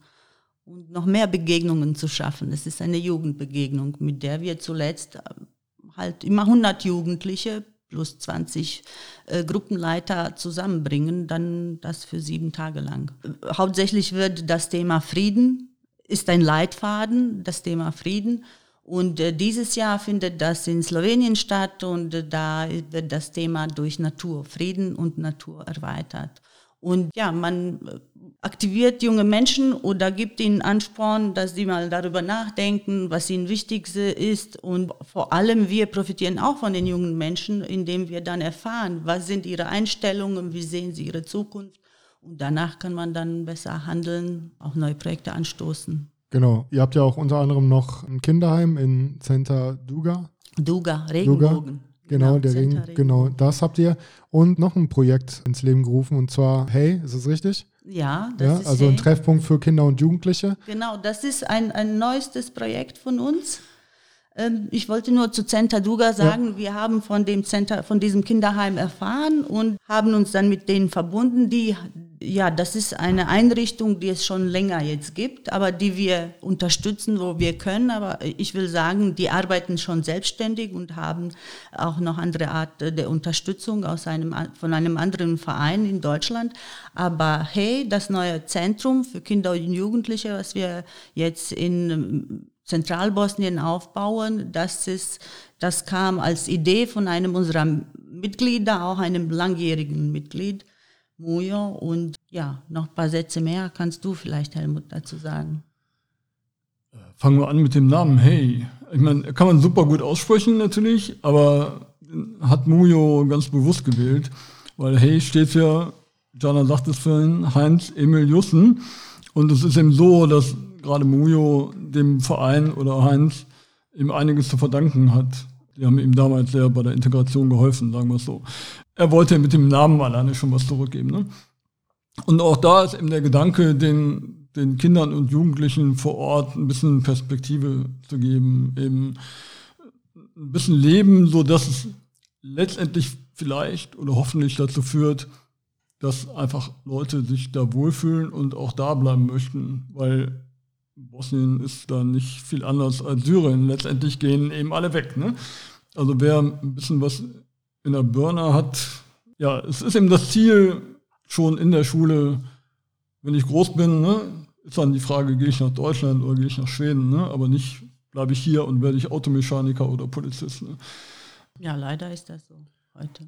und noch mehr Begegnungen zu schaffen. Es ist eine Jugendbegegnung, mit der wir zuletzt äh, halt immer 100 Jugendliche plus 20 äh, Gruppenleiter zusammenbringen, dann das für sieben Tage lang. Äh, Hauptsächlich wird das Thema Frieden, ist ein Leitfaden, das Thema Frieden. Und äh, dieses Jahr findet das in Slowenien statt und äh, da wird das Thema durch Natur, Frieden und Natur erweitert. Und ja, man äh, aktiviert junge Menschen oder gibt ihnen Ansporn, dass sie mal darüber nachdenken, was ihnen wichtig ist. Und vor allem wir profitieren auch von den jungen Menschen, indem wir dann erfahren, was sind ihre Einstellungen, wie sehen sie ihre Zukunft. Und danach kann man dann besser handeln, auch neue Projekte anstoßen. genau. Ihr habt ja auch unter anderem noch ein Kinderheim in Center Duga. Duga, Regenbogen. Genau, der Center Ring, genau, das habt ihr. Und noch ein Projekt ins Leben gerufen und zwar Hey, ist es richtig? Ja, das Ja, ist also ein hey. Treffpunkt für Kinder und Jugendliche. Genau, das ist ein, ein neuestes Projekt von uns. Ähm, Ich wollte nur zu Center Duga sagen, wir haben von dem Center, von diesem Kinderheim erfahren und haben uns dann mit denen verbunden, die, ja, das ist eine Einrichtung, die es schon länger jetzt gibt, aber die wir unterstützen, wo wir können. Aber ich will sagen, die arbeiten schon selbstständig und haben auch noch andere Art der Unterstützung aus einem, von einem anderen Verein in Deutschland. Aber hey, das neue Zentrum für Kinder und Jugendliche, was wir jetzt in ähm, Zentralbosnien aufbauen, das, ist, das kam als Idee von einem unserer Mitglieder, auch einem langjährigen Mitglied, Mujo. Und ja, noch ein paar Sätze mehr kannst du vielleicht, Helmut, dazu sagen. Fangen wir an mit dem Namen Hey. Ich meine, kann man super gut aussprechen natürlich, aber hat Mujo ganz bewusst gewählt, weil Hey steht für, Jana sagt es vorhin, Heinz Emil Jussen. Und es ist eben so, dass gerade Mujo dem Verein oder Heinz ihm einiges zu verdanken hat. Die haben ihm damals sehr bei der Integration geholfen, sagen wir es so. Er wollte mit dem Namen alleine schon was zurückgeben. Ne? Und auch da ist eben der Gedanke, den, den Kindern und Jugendlichen vor Ort ein bisschen Perspektive zu geben, eben ein bisschen Leben, so dass es letztendlich vielleicht oder hoffentlich dazu führt, dass einfach Leute sich da wohlfühlen und auch da bleiben möchten, weil Bosnien ist da nicht viel anders als Syrien. Letztendlich gehen eben alle weg. Ne? Also wer ein bisschen was in der Birne hat, ja, es ist eben das Ziel, schon in der Schule, wenn ich groß bin, ne, ist dann die Frage, gehe ich nach Deutschland oder gehe ich nach Schweden, ne? aber nicht bleibe ich hier und werde ich Automechaniker oder Polizist. Ne? Ja, leider ist das so heute.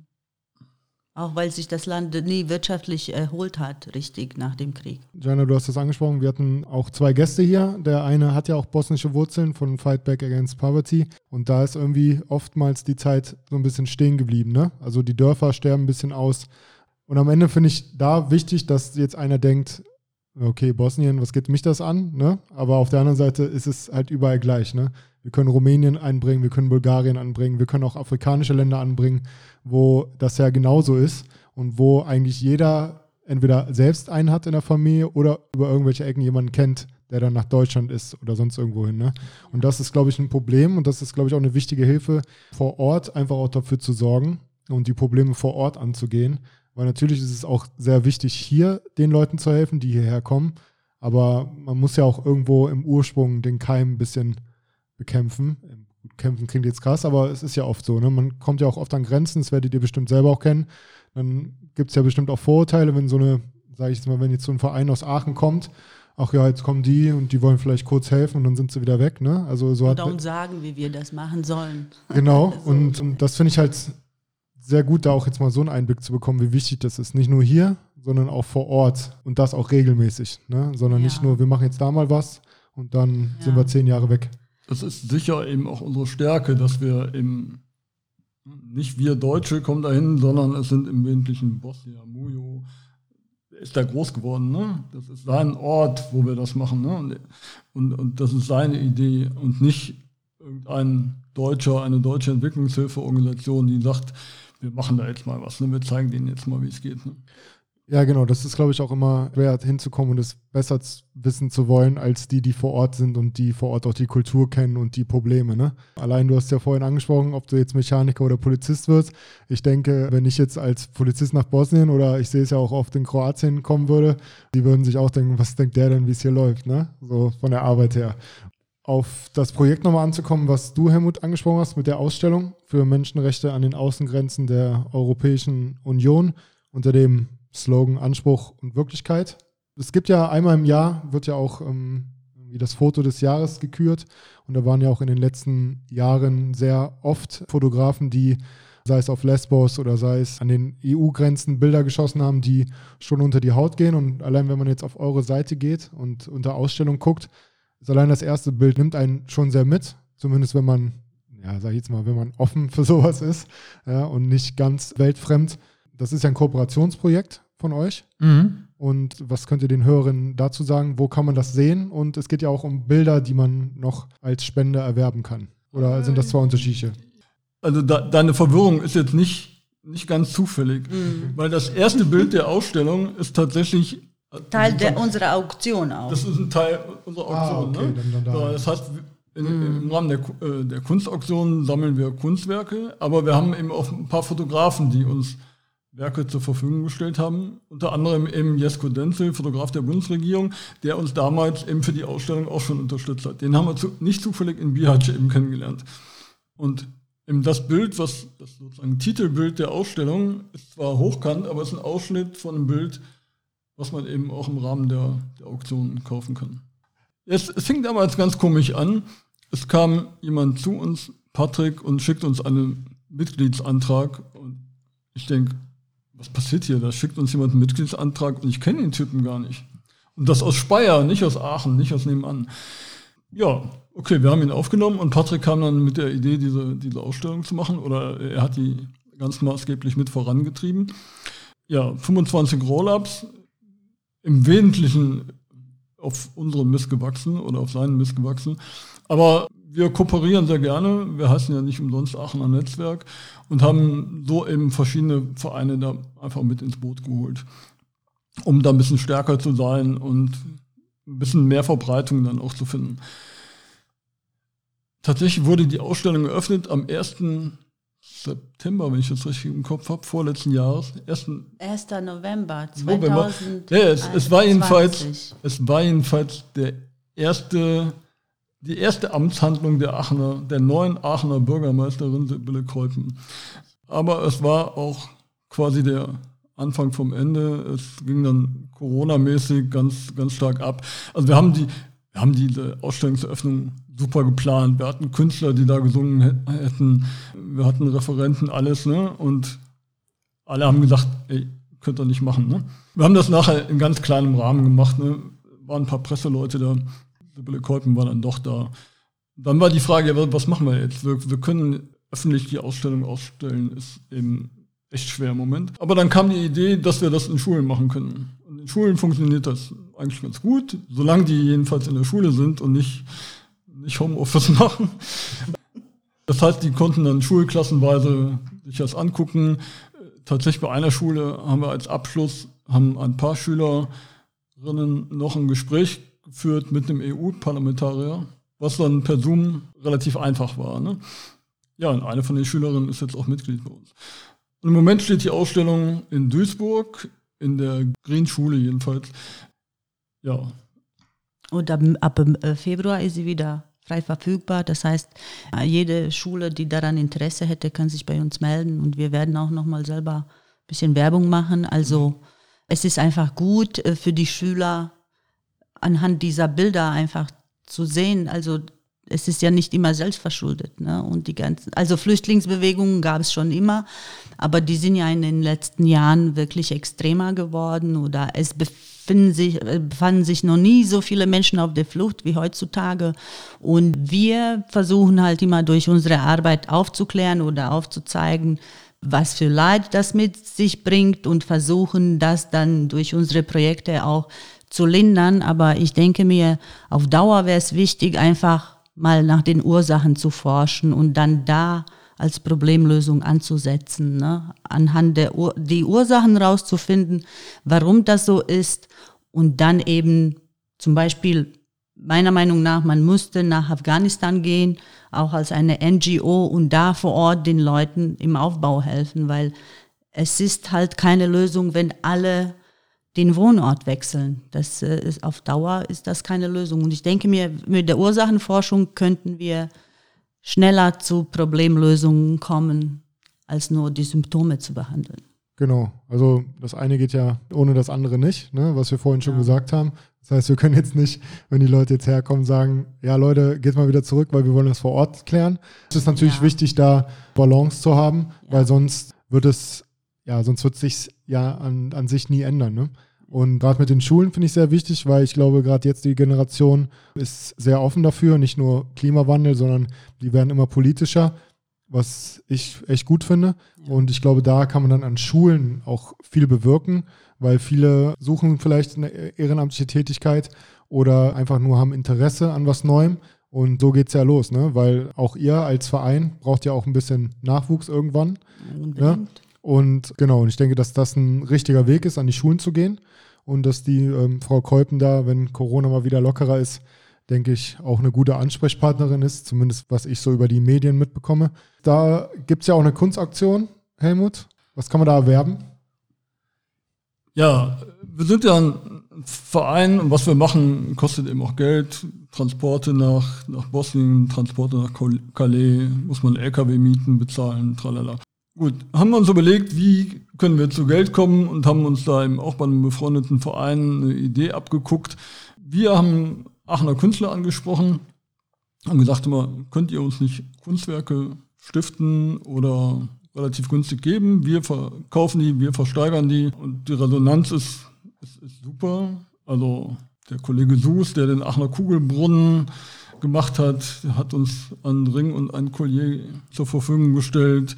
Auch weil sich das Land nie wirtschaftlich erholt hat, richtig nach dem Krieg. Jana, du hast das angesprochen. Wir hatten auch zwei Gäste hier. Der eine hat ja auch bosnische Wurzeln von Fight Back Against Poverty. Und da ist irgendwie oftmals die Zeit so ein bisschen stehen geblieben. Ne? Also die Dörfer sterben ein bisschen aus. Und am Ende finde ich da wichtig, dass jetzt einer denkt, okay, Bosnien, was geht mich das an? Ne? Aber auf der anderen Seite ist es halt überall gleich. Ne? Wir können Rumänien einbringen, wir können Bulgarien anbringen, wir können auch afrikanische Länder anbringen, wo das ja genauso ist und wo eigentlich jeder entweder selbst einen hat in der Familie oder über irgendwelche Ecken jemanden kennt, der dann nach Deutschland ist oder sonst irgendwo hin. Ne? Und das ist, glaube ich, ein Problem und das ist, glaube ich, auch eine wichtige Hilfe vor Ort, einfach auch dafür zu sorgen und die Probleme vor Ort anzugehen. Weil natürlich ist es auch sehr wichtig, hier den Leuten zu helfen, die hierher kommen. Aber man muss ja auch irgendwo im Ursprung den Keim ein bisschen bekämpfen. Kämpfen klingt jetzt krass, aber es ist ja oft so. Ne? Man kommt ja auch oft an Grenzen, das werdet ihr bestimmt selber auch kennen. Dann gibt es ja bestimmt auch Vorurteile, wenn so eine, sage ich jetzt mal, wenn jetzt so ein Verein aus Aachen kommt, ach ja, jetzt kommen die und die wollen vielleicht kurz helfen und dann sind sie wieder weg. Ne? Also so Oder hat, uns sagen, wie wir das machen sollen. Genau, So. und, und das finde ich halt sehr gut, da auch jetzt mal so einen Einblick zu bekommen, wie wichtig das ist. Nicht nur hier, sondern auch vor Ort und das auch regelmäßig. Ne? Sondern nicht Ja. nur, wir machen jetzt da mal was und dann Ja. sind wir zehn Jahre weg. Das ist sicher eben auch unsere Stärke, dass wir eben nicht wir Deutsche kommen dahin, sondern es sind im Wesentlichen Bosnia, Mujo, ist da groß geworden. Ne? Das ist sein Ort, wo wir das machen. Ne? Und, und, und das ist seine Idee und nicht irgendein Deutscher, eine deutsche Entwicklungshilfeorganisation, die sagt, wir machen da jetzt mal was, ne? wir zeigen denen jetzt mal, wie es geht. Ne? Ja, genau. Das ist, glaube ich, auch immer wert, hinzukommen und es besser wissen zu wollen, als die, die vor Ort sind und die vor Ort auch die Kultur kennen und die Probleme. Ne? Allein, du hast ja vorhin angesprochen, ob du jetzt Mechaniker oder Polizist wirst. Ich denke, wenn ich jetzt als Polizist nach Bosnien oder ich sehe es ja auch oft in Kroatien kommen würde, die würden sich auch denken, was denkt der denn, wie es hier läuft, ne? So von der Arbeit her. Auf das Projekt nochmal anzukommen, was du, Helmut, angesprochen hast mit der Ausstellung für Menschenrechte an den Außengrenzen der Europäischen Union unter dem Slogan Anspruch und Wirklichkeit. Es gibt ja einmal im Jahr, wird ja auch ähm, das Foto des Jahres gekürt. Und da waren ja auch in den letzten Jahren sehr oft Fotografen, die, sei es auf Lesbos oder sei es an den EU-Grenzen, Bilder geschossen haben, die schon unter die Haut gehen. Und allein wenn man jetzt auf eure Seite geht und unter Ausstellung guckt, ist allein das erste Bild nimmt einen schon sehr mit. Zumindest wenn man, ja, sag ich jetzt mal, wenn man offen für sowas ist ja, und nicht ganz weltfremd. Das ist ja ein Kooperationsprojekt von euch. Mhm. Und was könnt ihr den Hörerinnen dazu sagen? Wo kann man das sehen? Und es geht ja auch um Bilder, die man noch als Spende erwerben kann. Oder sind das zwei Unterschiede? Also da, deine Verwirrung ist jetzt nicht, nicht ganz zufällig, mhm. weil das erste Bild der Ausstellung ist tatsächlich Teil der, unserer Auktion auch. Das ist ein Teil unserer ah, Auktion. Ah, okay, ne? dann, dann, dann. das heißt, in, mhm. im Rahmen der, äh, der Kunstauktion sammeln wir Kunstwerke, aber wir haben eben auch ein paar Fotografen, die uns Werke zur Verfügung gestellt haben. Unter anderem eben Jesko Denzel, Fotograf der Bundesregierung, der uns damals eben für die Ausstellung auch schon unterstützt hat. Den haben wir zu, nicht zufällig in Bihać eben kennengelernt. Und eben das Bild, was das sozusagen Titelbild der Ausstellung, ist zwar hochkant, aber es ist ein Ausschnitt von einem Bild, was man eben auch im Rahmen der, der Auktion kaufen kann. Es, es fing damals ganz komisch an. Es kam jemand zu uns, Patrick, und schickt uns einen Mitgliedsantrag. Und ich denke, was passiert hier? Da schickt uns jemand einen Mitgliedsantrag und ich kenne den Typen gar nicht. Und das aus Speyer, nicht aus Aachen, nicht aus nebenan. Ja, okay, wir haben ihn aufgenommen und Patrick kam dann mit der Idee, diese, diese Ausstellung zu machen oder er hat die ganz maßgeblich mit vorangetrieben. Ja, 25 Rollups, im Wesentlichen auf unseren Mist gewachsen oder auf seinen Mist gewachsen. Aber wir kooperieren sehr gerne. Wir heißen ja nicht umsonst Aachener Netzwerk und haben so eben verschiedene Vereine da einfach mit ins Boot geholt, um da ein bisschen stärker zu sein und ein bisschen mehr Verbreitung dann auch zu finden. Tatsächlich wurde die Ausstellung eröffnet am 1. September, wenn ich das richtig im Kopf habe, vorletzten Jahres. 1. 1. November 2020. Ja, es, es, war jedenfalls, es war jedenfalls der erste die erste Amtshandlung der Aachener, der neuen Aachener Bürgermeisterin Sibylle Kreupen. Aber es war auch quasi der Anfang vom Ende. Es ging dann Corona-mäßig ganz, ganz stark ab. Also wir haben die, wir haben diese Ausstellungseröffnung super geplant. Wir hatten Künstler, die da gesungen hätten. Wir hatten Referenten, alles, ne? Und alle haben gesagt, ey, könnt ihr nicht machen, ne? Wir haben das nachher in ganz kleinem Rahmen gemacht, ne? Waren ein paar Presseleute da. Sibylle Kolpen war dann doch da. Dann war die Frage, was machen wir jetzt? Wir, wir können öffentlich die Ausstellung ausstellen, ist eben echt schwer im Moment. Aber dann kam die Idee, dass wir das in Schulen machen können. Und in Schulen funktioniert das eigentlich ganz gut, solange die jedenfalls in der Schule sind und nicht, nicht Homeoffice machen. Das heißt, die konnten dann schulklassenweise sich das angucken. Tatsächlich bei einer Schule haben wir als Abschluss, haben ein paar Schülerinnen noch ein Gespräch geführt mit einem EU-Parlamentarier, was dann per Zoom relativ einfach war. Ne? Ja, und eine von den Schülerinnen ist jetzt auch Mitglied bei uns. Und im Moment steht die Ausstellung in Duisburg, in der Green-Schule jedenfalls. Ja. Und ab, ab äh, Februar ist sie wieder frei verfügbar. Das heißt, jede Schule, die daran Interesse hätte, kann sich bei uns melden und wir werden auch nochmal selber ein bisschen Werbung machen. Also mhm. es ist einfach gut äh, für die Schüler, anhand dieser Bilder einfach zu sehen. Also es ist ja nicht immer selbstverschuldet. Ne? Und die ganzen, also Flüchtlingsbewegungen gab es schon immer, aber die sind ja in den letzten Jahren wirklich extremer geworden oder es finden sich, äh, befanden sich noch nie so viele Menschen auf der Flucht wie heutzutage. Und wir versuchen halt immer durch unsere Arbeit aufzuklären oder aufzuzeigen, was für Leid das mit sich bringt und versuchen das dann durch unsere Projekte auch zu lindern. Aber ich denke mir, auf Dauer wäre es wichtig, einfach mal nach den Ursachen zu forschen und dann da als Problemlösung anzusetzen, ne? anhand der Ur die Ursachen rauszufinden, warum das so ist und dann eben zum Beispiel meiner Meinung nach, man müsste nach Afghanistan gehen, auch als eine NGO und da vor Ort den Leuten im Aufbau helfen, weil es ist halt keine Lösung, wenn alle den Wohnort wechseln. Das äh, ist auf Dauer ist das keine Lösung. Und ich denke mir, mit der Ursachenforschung könnten wir schneller zu Problemlösungen kommen, als nur die Symptome zu behandeln. Genau, also das eine geht ja ohne das andere nicht, ne, was wir vorhin schon ja. gesagt haben. Das heißt, wir können jetzt nicht, wenn die Leute jetzt herkommen, sagen, ja Leute, geht mal wieder zurück, weil wir wollen das vor Ort klären. Es ist natürlich ja. wichtig, da Balance zu haben, ja. weil sonst wird es, ja, sonst wird es sich ja an, an sich nie ändern. Ne? Und gerade mit den Schulen finde ich sehr wichtig, weil ich glaube, gerade jetzt die Generation ist sehr offen dafür, nicht nur Klimawandel, sondern die werden immer politischer, was ich echt gut finde. Und ich glaube, da kann man dann an Schulen auch viel bewirken weil viele suchen vielleicht eine ehrenamtliche Tätigkeit oder einfach nur haben Interesse an was Neuem. Und so geht es ja los, ne? weil auch ihr als Verein braucht ja auch ein bisschen Nachwuchs irgendwann. Ne? Und genau, und ich denke, dass das ein richtiger Weg ist, an die Schulen zu gehen und dass die ähm, Frau Kolpen da, wenn Corona mal wieder lockerer ist, denke ich, auch eine gute Ansprechpartnerin ist, zumindest was ich so über die Medien mitbekomme. Da gibt es ja auch eine Kunstaktion, Helmut. Was kann man da erwerben? Ja, wir sind ja ein Verein und was wir machen, kostet eben auch Geld. Transporte nach, nach Bosnien, Transporte nach Calais, muss man LKW mieten, bezahlen, tralala. Gut, haben wir uns überlegt, wie können wir zu Geld kommen und haben uns da eben auch bei einem befreundeten Verein eine Idee abgeguckt. Wir haben Aachener Künstler angesprochen, haben gesagt immer, könnt ihr uns nicht Kunstwerke stiften oder relativ günstig geben. Wir verkaufen die, wir versteigern die und die Resonanz ist, ist, ist super. Also der Kollege Suß, der den Aachener Kugelbrunnen gemacht hat, hat uns einen Ring und ein Collier zur Verfügung gestellt.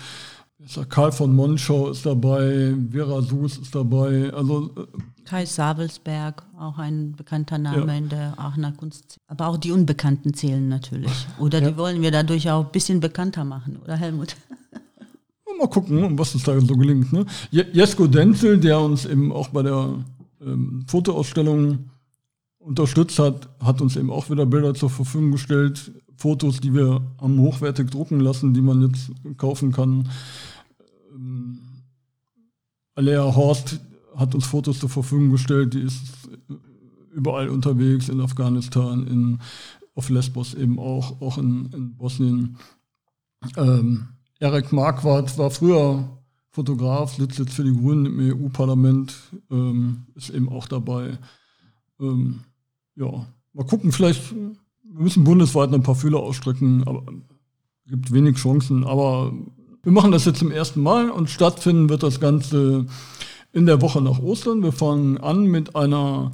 Karl von Monschau ist dabei, Vera Suß ist dabei. Also äh, Kai Sabelsberg, auch ein bekannter Name ja. in der Aachener Kunst. Aber auch die Unbekannten zählen natürlich. Oder ja. die wollen wir dadurch auch ein bisschen bekannter machen, oder Helmut? mal gucken, was uns da so gelingt. Ne? Jesko Denzel, der uns eben auch bei der ähm, Fotoausstellung unterstützt hat, hat uns eben auch wieder Bilder zur Verfügung gestellt. Fotos, die wir haben hochwertig drucken lassen, die man jetzt kaufen kann. Alea Horst hat uns Fotos zur Verfügung gestellt, die ist überall unterwegs, in Afghanistan, in, auf Lesbos eben auch, auch in, in Bosnien. Ähm, Erik Marquardt war früher Fotograf, sitzt jetzt für die Grünen im EU-Parlament, ähm, ist eben auch dabei. Ähm, ja, mal gucken, vielleicht, wir müssen bundesweit ein paar Fühler ausstrecken, aber gibt wenig Chancen. Aber wir machen das jetzt zum ersten Mal und stattfinden wird das Ganze in der Woche nach Ostern. Wir fangen an mit einer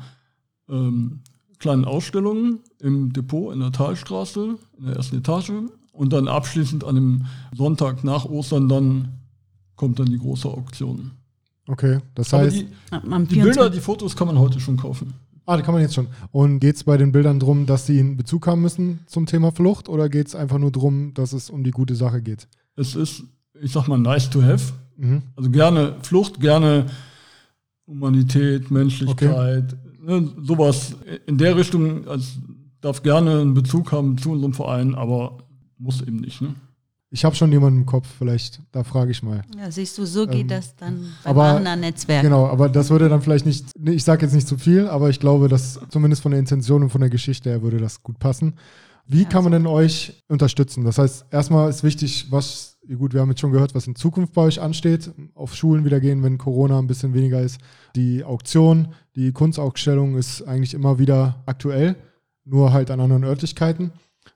ähm, kleinen Ausstellung im Depot in der Talstraße, in der ersten Etage. Und dann abschließend an dem Sonntag nach Ostern dann kommt dann die große Auktion. Okay, das heißt. Die, die Bilder, die Fotos kann man heute schon kaufen. Ah, die kann man jetzt schon. Und geht es bei den Bildern darum, dass sie einen Bezug haben müssen zum Thema Flucht oder geht es einfach nur darum, dass es um die gute Sache geht? Es ist, ich sag mal, nice to have. Mhm. Also gerne Flucht, gerne Humanität, Menschlichkeit, okay. ne, sowas in der Richtung. Also darf gerne einen Bezug haben zu unserem Verein, aber muss eben nicht, ne? Ich habe schon jemanden im Kopf, vielleicht, da frage ich mal. Ja, siehst du, so geht ähm, das dann beim aber, Netzwerk. Genau, aber das würde dann vielleicht nicht, ich sage jetzt nicht zu viel, aber ich glaube, dass zumindest von der Intention und von der Geschichte her würde das gut passen. Wie ja, kann man denn euch unterstützen? Das heißt, erstmal ist wichtig, was, gut, wir haben jetzt schon gehört, was in Zukunft bei euch ansteht. Auf Schulen wieder gehen, wenn Corona ein bisschen weniger ist. Die Auktion, die Kunstausstellung ist eigentlich immer wieder aktuell, nur halt an anderen Örtlichkeiten.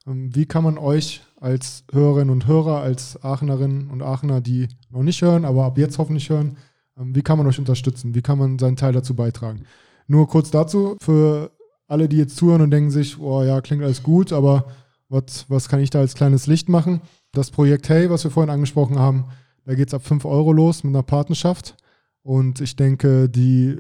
Ähm, wie kann man euch als Hörerinnen und Hörer, als Aachenerinnen und Aachener, die noch nicht hören, aber ab jetzt hoffentlich hören, ähm, wie kann man euch unterstützen? Wie kann man seinen Teil dazu beitragen? Nur kurz dazu, für alle, die jetzt zuhören und denken sich, oh ja, klingt alles gut, aber was, was kann ich da als kleines Licht machen? Das Projekt Hey, was wir vorhin angesprochen haben, da geht es ab 5 Euro los mit einer Partnerschaft. Und ich denke, die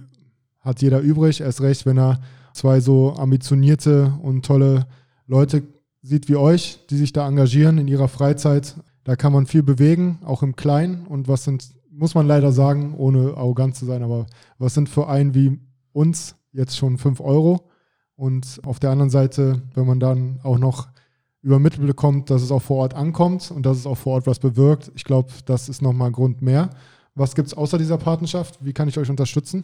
hat jeder übrig, erst recht, wenn er zwei so ambitionierte und tolle Leute sieht wie euch, die sich da engagieren in ihrer Freizeit. Da kann man viel bewegen, auch im Kleinen. Und was sind, muss man leider sagen, ohne arrogant zu sein, aber was sind für einen wie uns jetzt schon 5 Euro? Und auf der anderen Seite, wenn man dann auch noch übermittelt bekommt, dass es auch vor Ort ankommt und dass es auch vor Ort was bewirkt, ich glaube, das ist nochmal ein Grund mehr. Was gibt es außer dieser Partnerschaft? Wie kann ich euch unterstützen?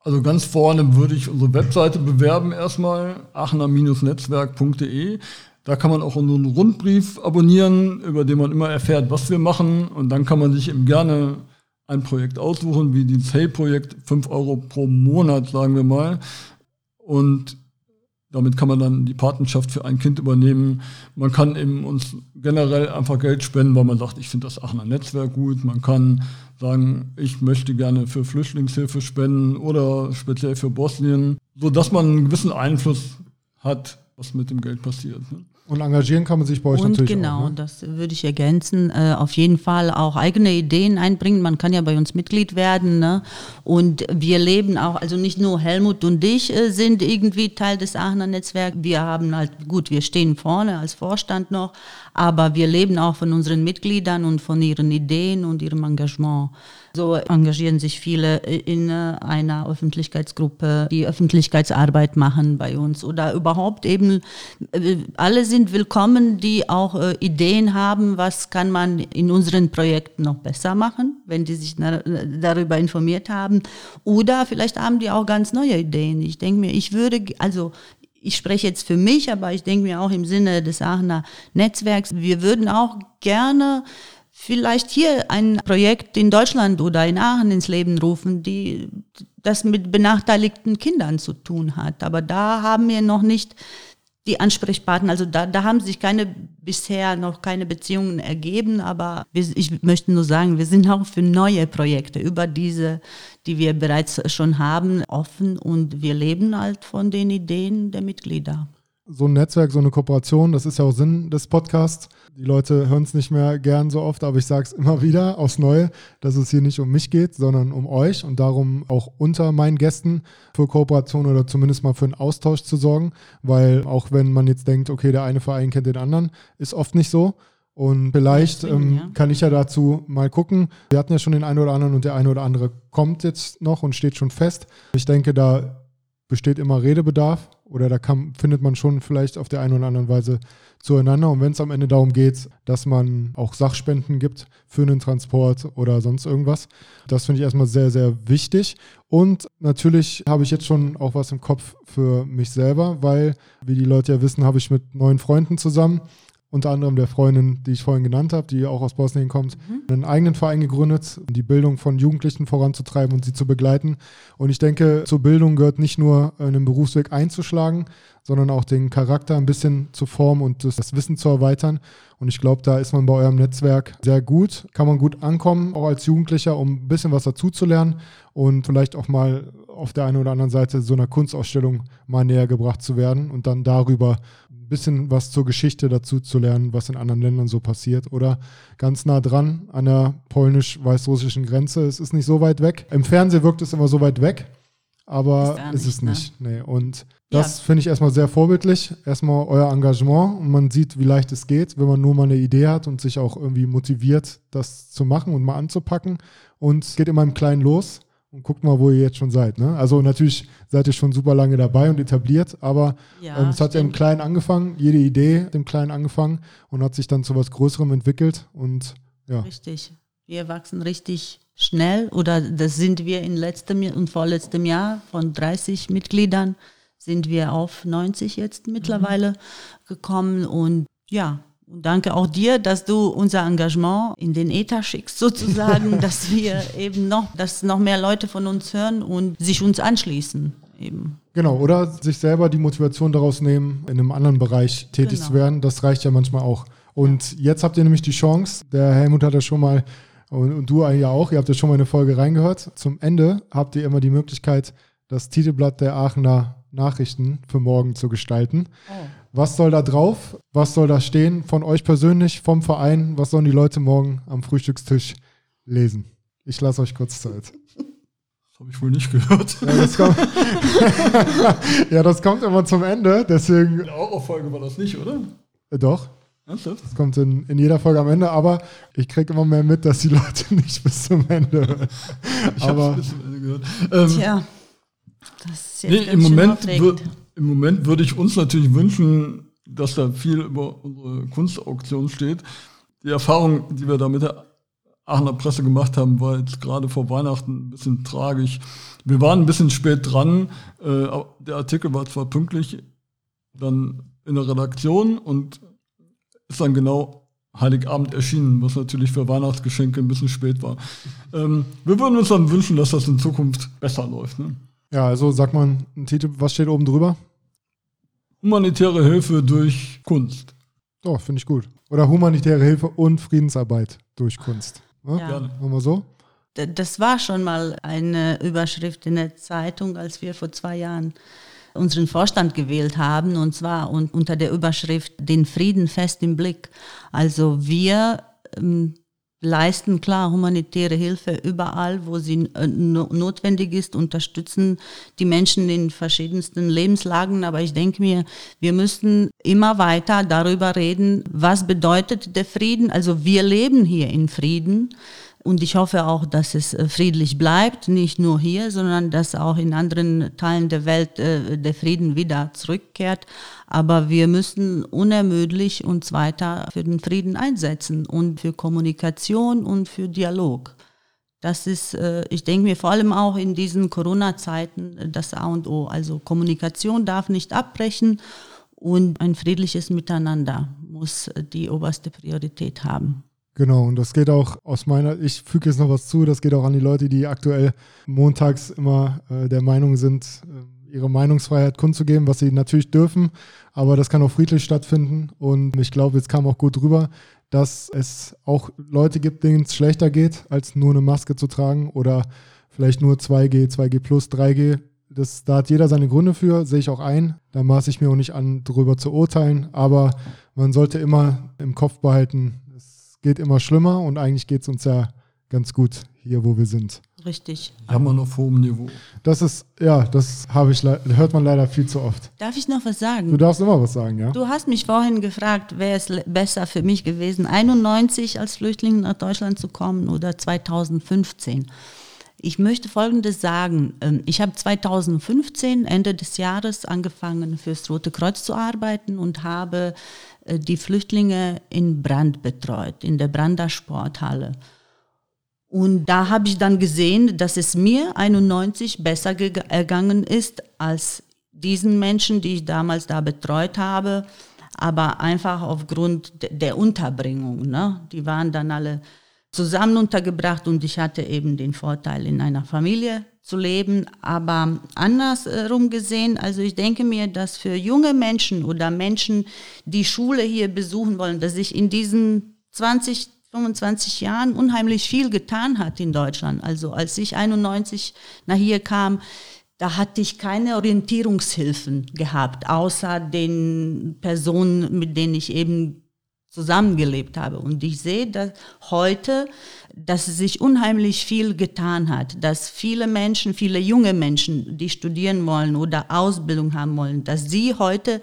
Also ganz vorne würde ich unsere Webseite bewerben erstmal, aachener-netzwerk.de. Da kann man auch unseren Rundbrief abonnieren, über den man immer erfährt, was wir machen. Und dann kann man sich eben gerne ein Projekt aussuchen, wie dieses Hey-Projekt, 5 Euro pro Monat, sagen wir mal. Und damit kann man dann die Patenschaft für ein Kind übernehmen. Man kann eben uns generell einfach Geld spenden, weil man sagt, ich finde das Aachener Netzwerk gut. Man kann sagen, ich möchte gerne für Flüchtlingshilfe spenden oder speziell für Bosnien, sodass man einen gewissen Einfluss hat, was mit dem Geld passiert. Ne? Und engagieren kann man sich bei euch und natürlich genau, auch. Genau, ne? das würde ich ergänzen. Äh, auf jeden Fall auch eigene Ideen einbringen. Man kann ja bei uns Mitglied werden. Ne? Und wir leben auch, also nicht nur Helmut und ich äh, sind irgendwie Teil des Aachener Netzwerks. Wir haben halt, gut, wir stehen vorne als Vorstand noch, aber wir leben auch von unseren Mitgliedern und von ihren Ideen und ihrem Engagement. So engagieren sich viele in einer Öffentlichkeitsgruppe, die Öffentlichkeitsarbeit machen bei uns oder überhaupt eben, äh, alle sind willkommen, die auch äh, Ideen haben, was kann man in unseren Projekten noch besser machen, wenn die sich darüber informiert haben. Oder vielleicht haben die auch ganz neue Ideen. Ich denke mir, ich würde, also ich spreche jetzt für mich, aber ich denke mir auch im Sinne des Aachener Netzwerks, wir würden auch gerne vielleicht hier ein Projekt in Deutschland oder in Aachen ins Leben rufen, die das mit benachteiligten Kindern zu tun hat. Aber da haben wir noch nicht die Ansprechpartner, also da, da haben sich keine bisher noch keine Beziehungen ergeben, aber wir, ich möchte nur sagen, wir sind auch für neue Projekte über diese, die wir bereits schon haben, offen. Und wir leben halt von den Ideen der Mitglieder so ein Netzwerk, so eine Kooperation, das ist ja auch Sinn des Podcasts. Die Leute hören es nicht mehr gern so oft, aber ich sage es immer wieder aufs Neue, dass es hier nicht um mich geht, sondern um euch und darum auch unter meinen Gästen für Kooperation oder zumindest mal für einen Austausch zu sorgen, weil auch wenn man jetzt denkt, okay, der eine Verein kennt den anderen, ist oft nicht so. Und vielleicht ähm, ja. kann ich ja dazu mal gucken. Wir hatten ja schon den einen oder anderen und der eine oder andere kommt jetzt noch und steht schon fest. Ich denke, da besteht immer Redebedarf oder da kann, findet man schon vielleicht auf der einen oder anderen Weise zueinander. Und wenn es am Ende darum geht, dass man auch Sachspenden gibt für einen Transport oder sonst irgendwas, das finde ich erstmal sehr, sehr wichtig. Und natürlich habe ich jetzt schon auch was im Kopf für mich selber, weil, wie die Leute ja wissen, habe ich mit neun Freunden zusammen unter anderem der Freundin, die ich vorhin genannt habe, die auch aus Bosnien kommt, mhm. einen eigenen Verein gegründet, um die Bildung von Jugendlichen voranzutreiben und sie zu begleiten. Und ich denke, zur Bildung gehört nicht nur einen Berufsweg einzuschlagen, sondern auch den Charakter ein bisschen zu formen und das, das Wissen zu erweitern. Und ich glaube, da ist man bei eurem Netzwerk sehr gut, kann man gut ankommen, auch als Jugendlicher, um ein bisschen was dazuzulernen und vielleicht auch mal auf der einen oder anderen Seite so einer Kunstausstellung mal näher gebracht zu werden und dann darüber bisschen was zur Geschichte dazu zu lernen, was in anderen Ländern so passiert. Oder ganz nah dran an der polnisch-weißrussischen Grenze. Es ist nicht so weit weg. Im Fernsehen wirkt es immer so weit weg, aber ist, ist es ne? nicht. Nee. Und das ja. finde ich erstmal sehr vorbildlich. Erstmal euer Engagement und man sieht, wie leicht es geht, wenn man nur mal eine Idee hat und sich auch irgendwie motiviert, das zu machen und mal anzupacken. Und es geht immer im Kleinen los und guckt mal, wo ihr jetzt schon seid. Ne? Also natürlich seid ihr schon super lange dabei und etabliert, aber ja, ähm, es hat ja im Kleinen angefangen, jede Idee hat im Kleinen angefangen und hat sich dann zu was Größerem entwickelt und ja. Richtig. Wir wachsen richtig schnell oder das sind wir in letztem und vorletztem Jahr von 30 Mitgliedern sind wir auf 90 jetzt mittlerweile mhm. gekommen und ja, und danke auch dir, dass du unser Engagement in den Äther schickst, sozusagen, dass wir eben noch, dass noch mehr Leute von uns hören und sich uns anschließen. Eben. Genau, oder sich selber die Motivation daraus nehmen, in einem anderen Bereich tätig genau. zu werden. Das reicht ja manchmal auch. Und jetzt habt ihr nämlich die Chance, der Helmut hat ja schon mal, und, und du ja auch, ihr habt ja schon mal eine Folge reingehört. Zum Ende habt ihr immer die Möglichkeit, das Titelblatt der Aachener Nachrichten für morgen zu gestalten. Oh. Was soll da drauf? Was soll da stehen von euch persönlich, vom Verein? Was sollen die Leute morgen am Frühstückstisch lesen? Ich lasse euch kurz Zeit. Das habe ich wohl nicht gehört. Ja das, kommt, ja, das kommt immer zum Ende, deswegen. In eurer Folge war das nicht, oder? Äh, doch. Ernsthaft? Das kommt in, in jeder Folge am Ende, aber ich kriege immer mehr mit, dass die Leute nicht bis zum Ende hören. Ich habe bis zum Ende gehört. Ähm, Tja, das ist jetzt nee, im, Moment Im Moment würde ich uns natürlich wünschen, dass da viel über unsere Kunstauktion steht. Die Erfahrung, die wir da mit der Aachener Presse gemacht haben, war jetzt gerade vor Weihnachten ein bisschen tragisch. Wir waren ein bisschen spät dran. Äh, der Artikel war zwar pünktlich dann in der Redaktion und ist dann genau Heiligabend erschienen, was natürlich für Weihnachtsgeschenke ein bisschen spät war. Ähm, wir würden uns dann wünschen, dass das in Zukunft besser läuft. Ne? Ja, also sag mal ein Titel, was steht oben drüber? Humanitäre Hilfe durch Kunst. Oh, finde ich gut. Oder humanitäre Hilfe und Friedensarbeit durch Kunst. Ja? ja. Gerne. Machen wir so? Das war schon mal eine Überschrift in der Zeitung, als wir vor zwei Jahren unseren Vorstand gewählt haben, und zwar unter der Überschrift Den Frieden fest im Blick. Also wir ähm, leisten klar humanitäre Hilfe überall, wo sie äh, notwendig ist, unterstützen die Menschen in verschiedensten Lebenslagen. Aber ich denke mir, wir müssen immer weiter darüber reden, was bedeutet der Frieden. Also wir leben hier in Frieden. Und ich hoffe auch, dass es äh, friedlich bleibt, nicht nur hier, sondern dass auch in anderen Teilen der Welt äh, der Frieden wieder zurückkehrt. Aber wir müssen unermüdlich uns weiter für den Frieden einsetzen und für Kommunikation und für Dialog. Das ist, äh, ich denke mir vor allem auch in diesen Corona-Zeiten das A und O. Also Kommunikation darf nicht abbrechen und ein friedliches Miteinander muss die oberste Priorität haben. Genau, und das geht auch aus meiner, ich füge jetzt noch was zu, das geht auch an die Leute, die aktuell montags immer äh, der Meinung sind, äh, ihre Meinungsfreiheit kundzugeben, was sie natürlich dürfen, aber das kann auch friedlich stattfinden. Und ich glaube, jetzt kam auch gut rüber, dass es auch Leute gibt, denen es schlechter geht, als nur eine Maske zu tragen oder vielleicht nur 2G, 2G plus, 3G. Das, da hat jeder seine Gründe für, sehe ich auch ein. Da maße ich mir auch nicht an, darüber zu urteilen. Aber man sollte immer im Kopf behalten, geht immer schlimmer und eigentlich geht es uns ja ganz gut hier, wo wir sind. Richtig. Noch auf hohem Niveau. Das ist, ja, das habe ich, hört man leider viel zu oft. Darf ich noch was sagen? Du darfst immer was sagen, ja. Du hast mich vorhin gefragt, wäre es besser für mich gewesen, 91 als Flüchtling nach Deutschland zu kommen oder 2015. Ich möchte Folgendes sagen. Ähm, ich habe 2015, Ende des Jahres, angefangen fürs Rote Kreuz zu arbeiten und habe die Flüchtlinge in Brand betreut, in der Brander Sporthalle. Und da habe ich dann gesehen, dass es mir 91 besser ergangen ist als diesen Menschen, die ich damals da betreut habe, aber einfach aufgrund der Unterbringung. Ne? Die waren dann alle zusammen untergebracht und ich hatte eben den Vorteil, in einer Familie zu leben. Aber andersrum gesehen, also ich denke mir, dass für junge Menschen oder Menschen, die Schule hier besuchen wollen, dass sich in diesen 20, 25 Jahren unheimlich viel getan hat in Deutschland. Also als ich 91 nach hier kam, da hatte ich keine Orientierungshilfen gehabt, außer den Personen, mit denen ich eben zusammengelebt habe. Und ich sehe dass heute, dass sich unheimlich viel getan hat, dass viele Menschen, viele junge Menschen, die studieren wollen oder Ausbildung haben wollen, dass sie heute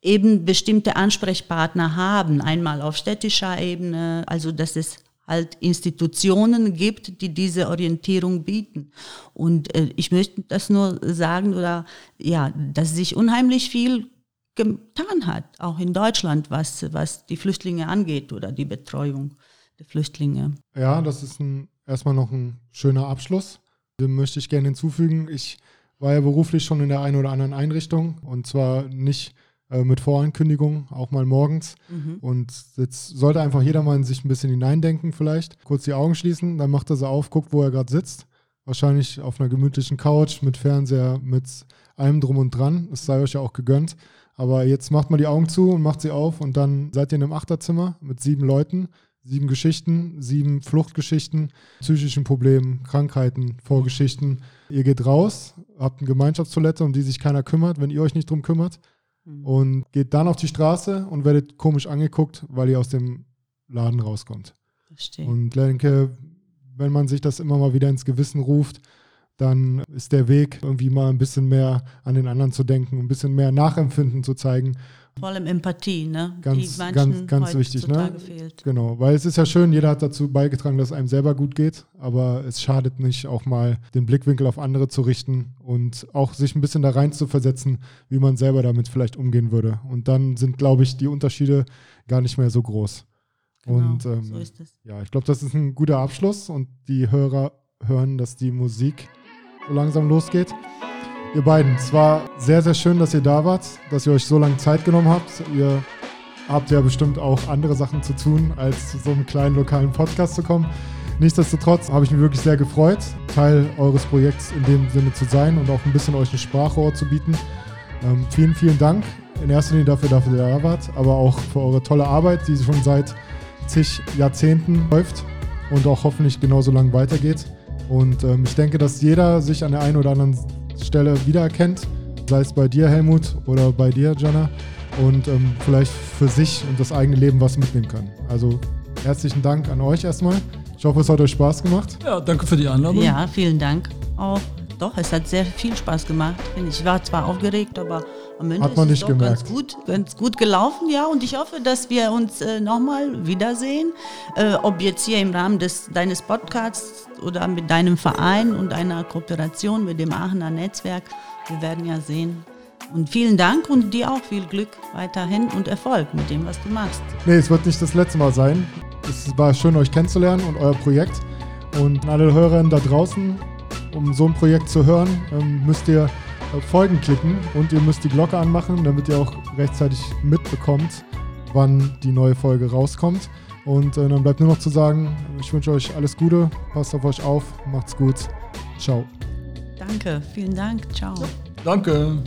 eben bestimmte Ansprechpartner haben, einmal auf städtischer Ebene, also dass es halt Institutionen gibt, die diese Orientierung bieten. Und äh, ich möchte das nur sagen, oder ja, dass sich unheimlich viel getan hat, auch in Deutschland, was, was die Flüchtlinge angeht oder die Betreuung der Flüchtlinge. Ja, das ist ein, erstmal noch ein schöner Abschluss. Dem möchte ich gerne hinzufügen. Ich war ja beruflich schon in der einen oder anderen Einrichtung und zwar nicht äh, mit Vorankündigung, auch mal morgens. Mhm. Und jetzt sollte einfach jeder mal in sich ein bisschen hineindenken, vielleicht. Kurz die Augen schließen, dann macht er sie auf, guckt, wo er gerade sitzt. Wahrscheinlich auf einer gemütlichen Couch mit Fernseher, mit allem drum und dran. Es sei euch ja auch gegönnt. Aber jetzt macht mal die Augen zu und macht sie auf und dann seid ihr in einem Achterzimmer mit sieben Leuten, Sieben Geschichten, sieben Fluchtgeschichten, psychischen Problemen, Krankheiten, Vorgeschichten. Ihr geht raus, habt eine Gemeinschaftstoilette, um die sich keiner kümmert, wenn ihr euch nicht drum kümmert. Mhm. Und geht dann auf die Straße und werdet komisch angeguckt, weil ihr aus dem Laden rauskommt. Verstehe. Und denke, wenn man sich das immer mal wieder ins Gewissen ruft, dann ist der Weg, irgendwie mal ein bisschen mehr an den anderen zu denken, ein bisschen mehr Nachempfinden zu zeigen vor allem Empathie, ne? Ganz, ganz, ganz wichtig, ne? Fehlt. Genau, weil es ist ja schön, jeder hat dazu beigetragen, dass es einem selber gut geht, aber es schadet nicht, auch mal den Blickwinkel auf andere zu richten und auch sich ein bisschen da rein zu versetzen, wie man selber damit vielleicht umgehen würde. Und dann sind, glaube ich, die Unterschiede gar nicht mehr so groß. Genau, und ähm, so ist es. ja, ich glaube, das ist ein guter Abschluss und die Hörer hören, dass die Musik so langsam losgeht. Ihr beiden, es war sehr, sehr schön, dass ihr da wart, dass ihr euch so lange Zeit genommen habt. Ihr habt ja bestimmt auch andere Sachen zu tun, als zu so einem kleinen lokalen Podcast zu kommen. Nichtsdestotrotz habe ich mich wirklich sehr gefreut, Teil eures Projekts in dem Sinne zu sein und auch ein bisschen euch ein Sprachrohr zu bieten. Ähm, vielen, vielen Dank in erster Linie dafür, dass ihr da wart, aber auch für eure tolle Arbeit, die schon seit zig Jahrzehnten läuft und auch hoffentlich genauso lang weitergeht. Und ähm, ich denke, dass jeder sich an der einen oder anderen Stelle wiedererkennt, sei es bei dir, Helmut, oder bei dir, Jana, und ähm, vielleicht für sich und das eigene Leben was mitnehmen kann. Also herzlichen Dank an euch erstmal. Ich hoffe, es hat euch Spaß gemacht. Ja, danke für die Einladung. Ja, vielen Dank auch. Doch, es hat sehr viel Spaß gemacht. Ich war zwar aufgeregt, aber am Ende hat man ist es doch ganz gut, ganz gut gelaufen, ja. Und ich hoffe, dass wir uns äh, nochmal wiedersehen. Äh, ob jetzt hier im Rahmen des, deines Podcasts oder mit deinem Verein und einer Kooperation mit dem Aachener Netzwerk. Wir werden ja sehen. Und vielen Dank und dir auch viel Glück weiterhin und Erfolg mit dem, was du machst. Nee, es wird nicht das letzte Mal sein. Es war schön, euch kennenzulernen und euer Projekt. Und alle Hörerinnen da draußen, um so ein Projekt zu hören, ähm, müsst ihr Folgen klicken und ihr müsst die Glocke anmachen, damit ihr auch rechtzeitig mitbekommt, wann die neue Folge rauskommt. Und äh, dann bleibt nur noch zu sagen, ich wünsche euch alles Gute, passt auf euch auf, macht's gut. Ciao. Danke, vielen Dank. Ciao. Danke.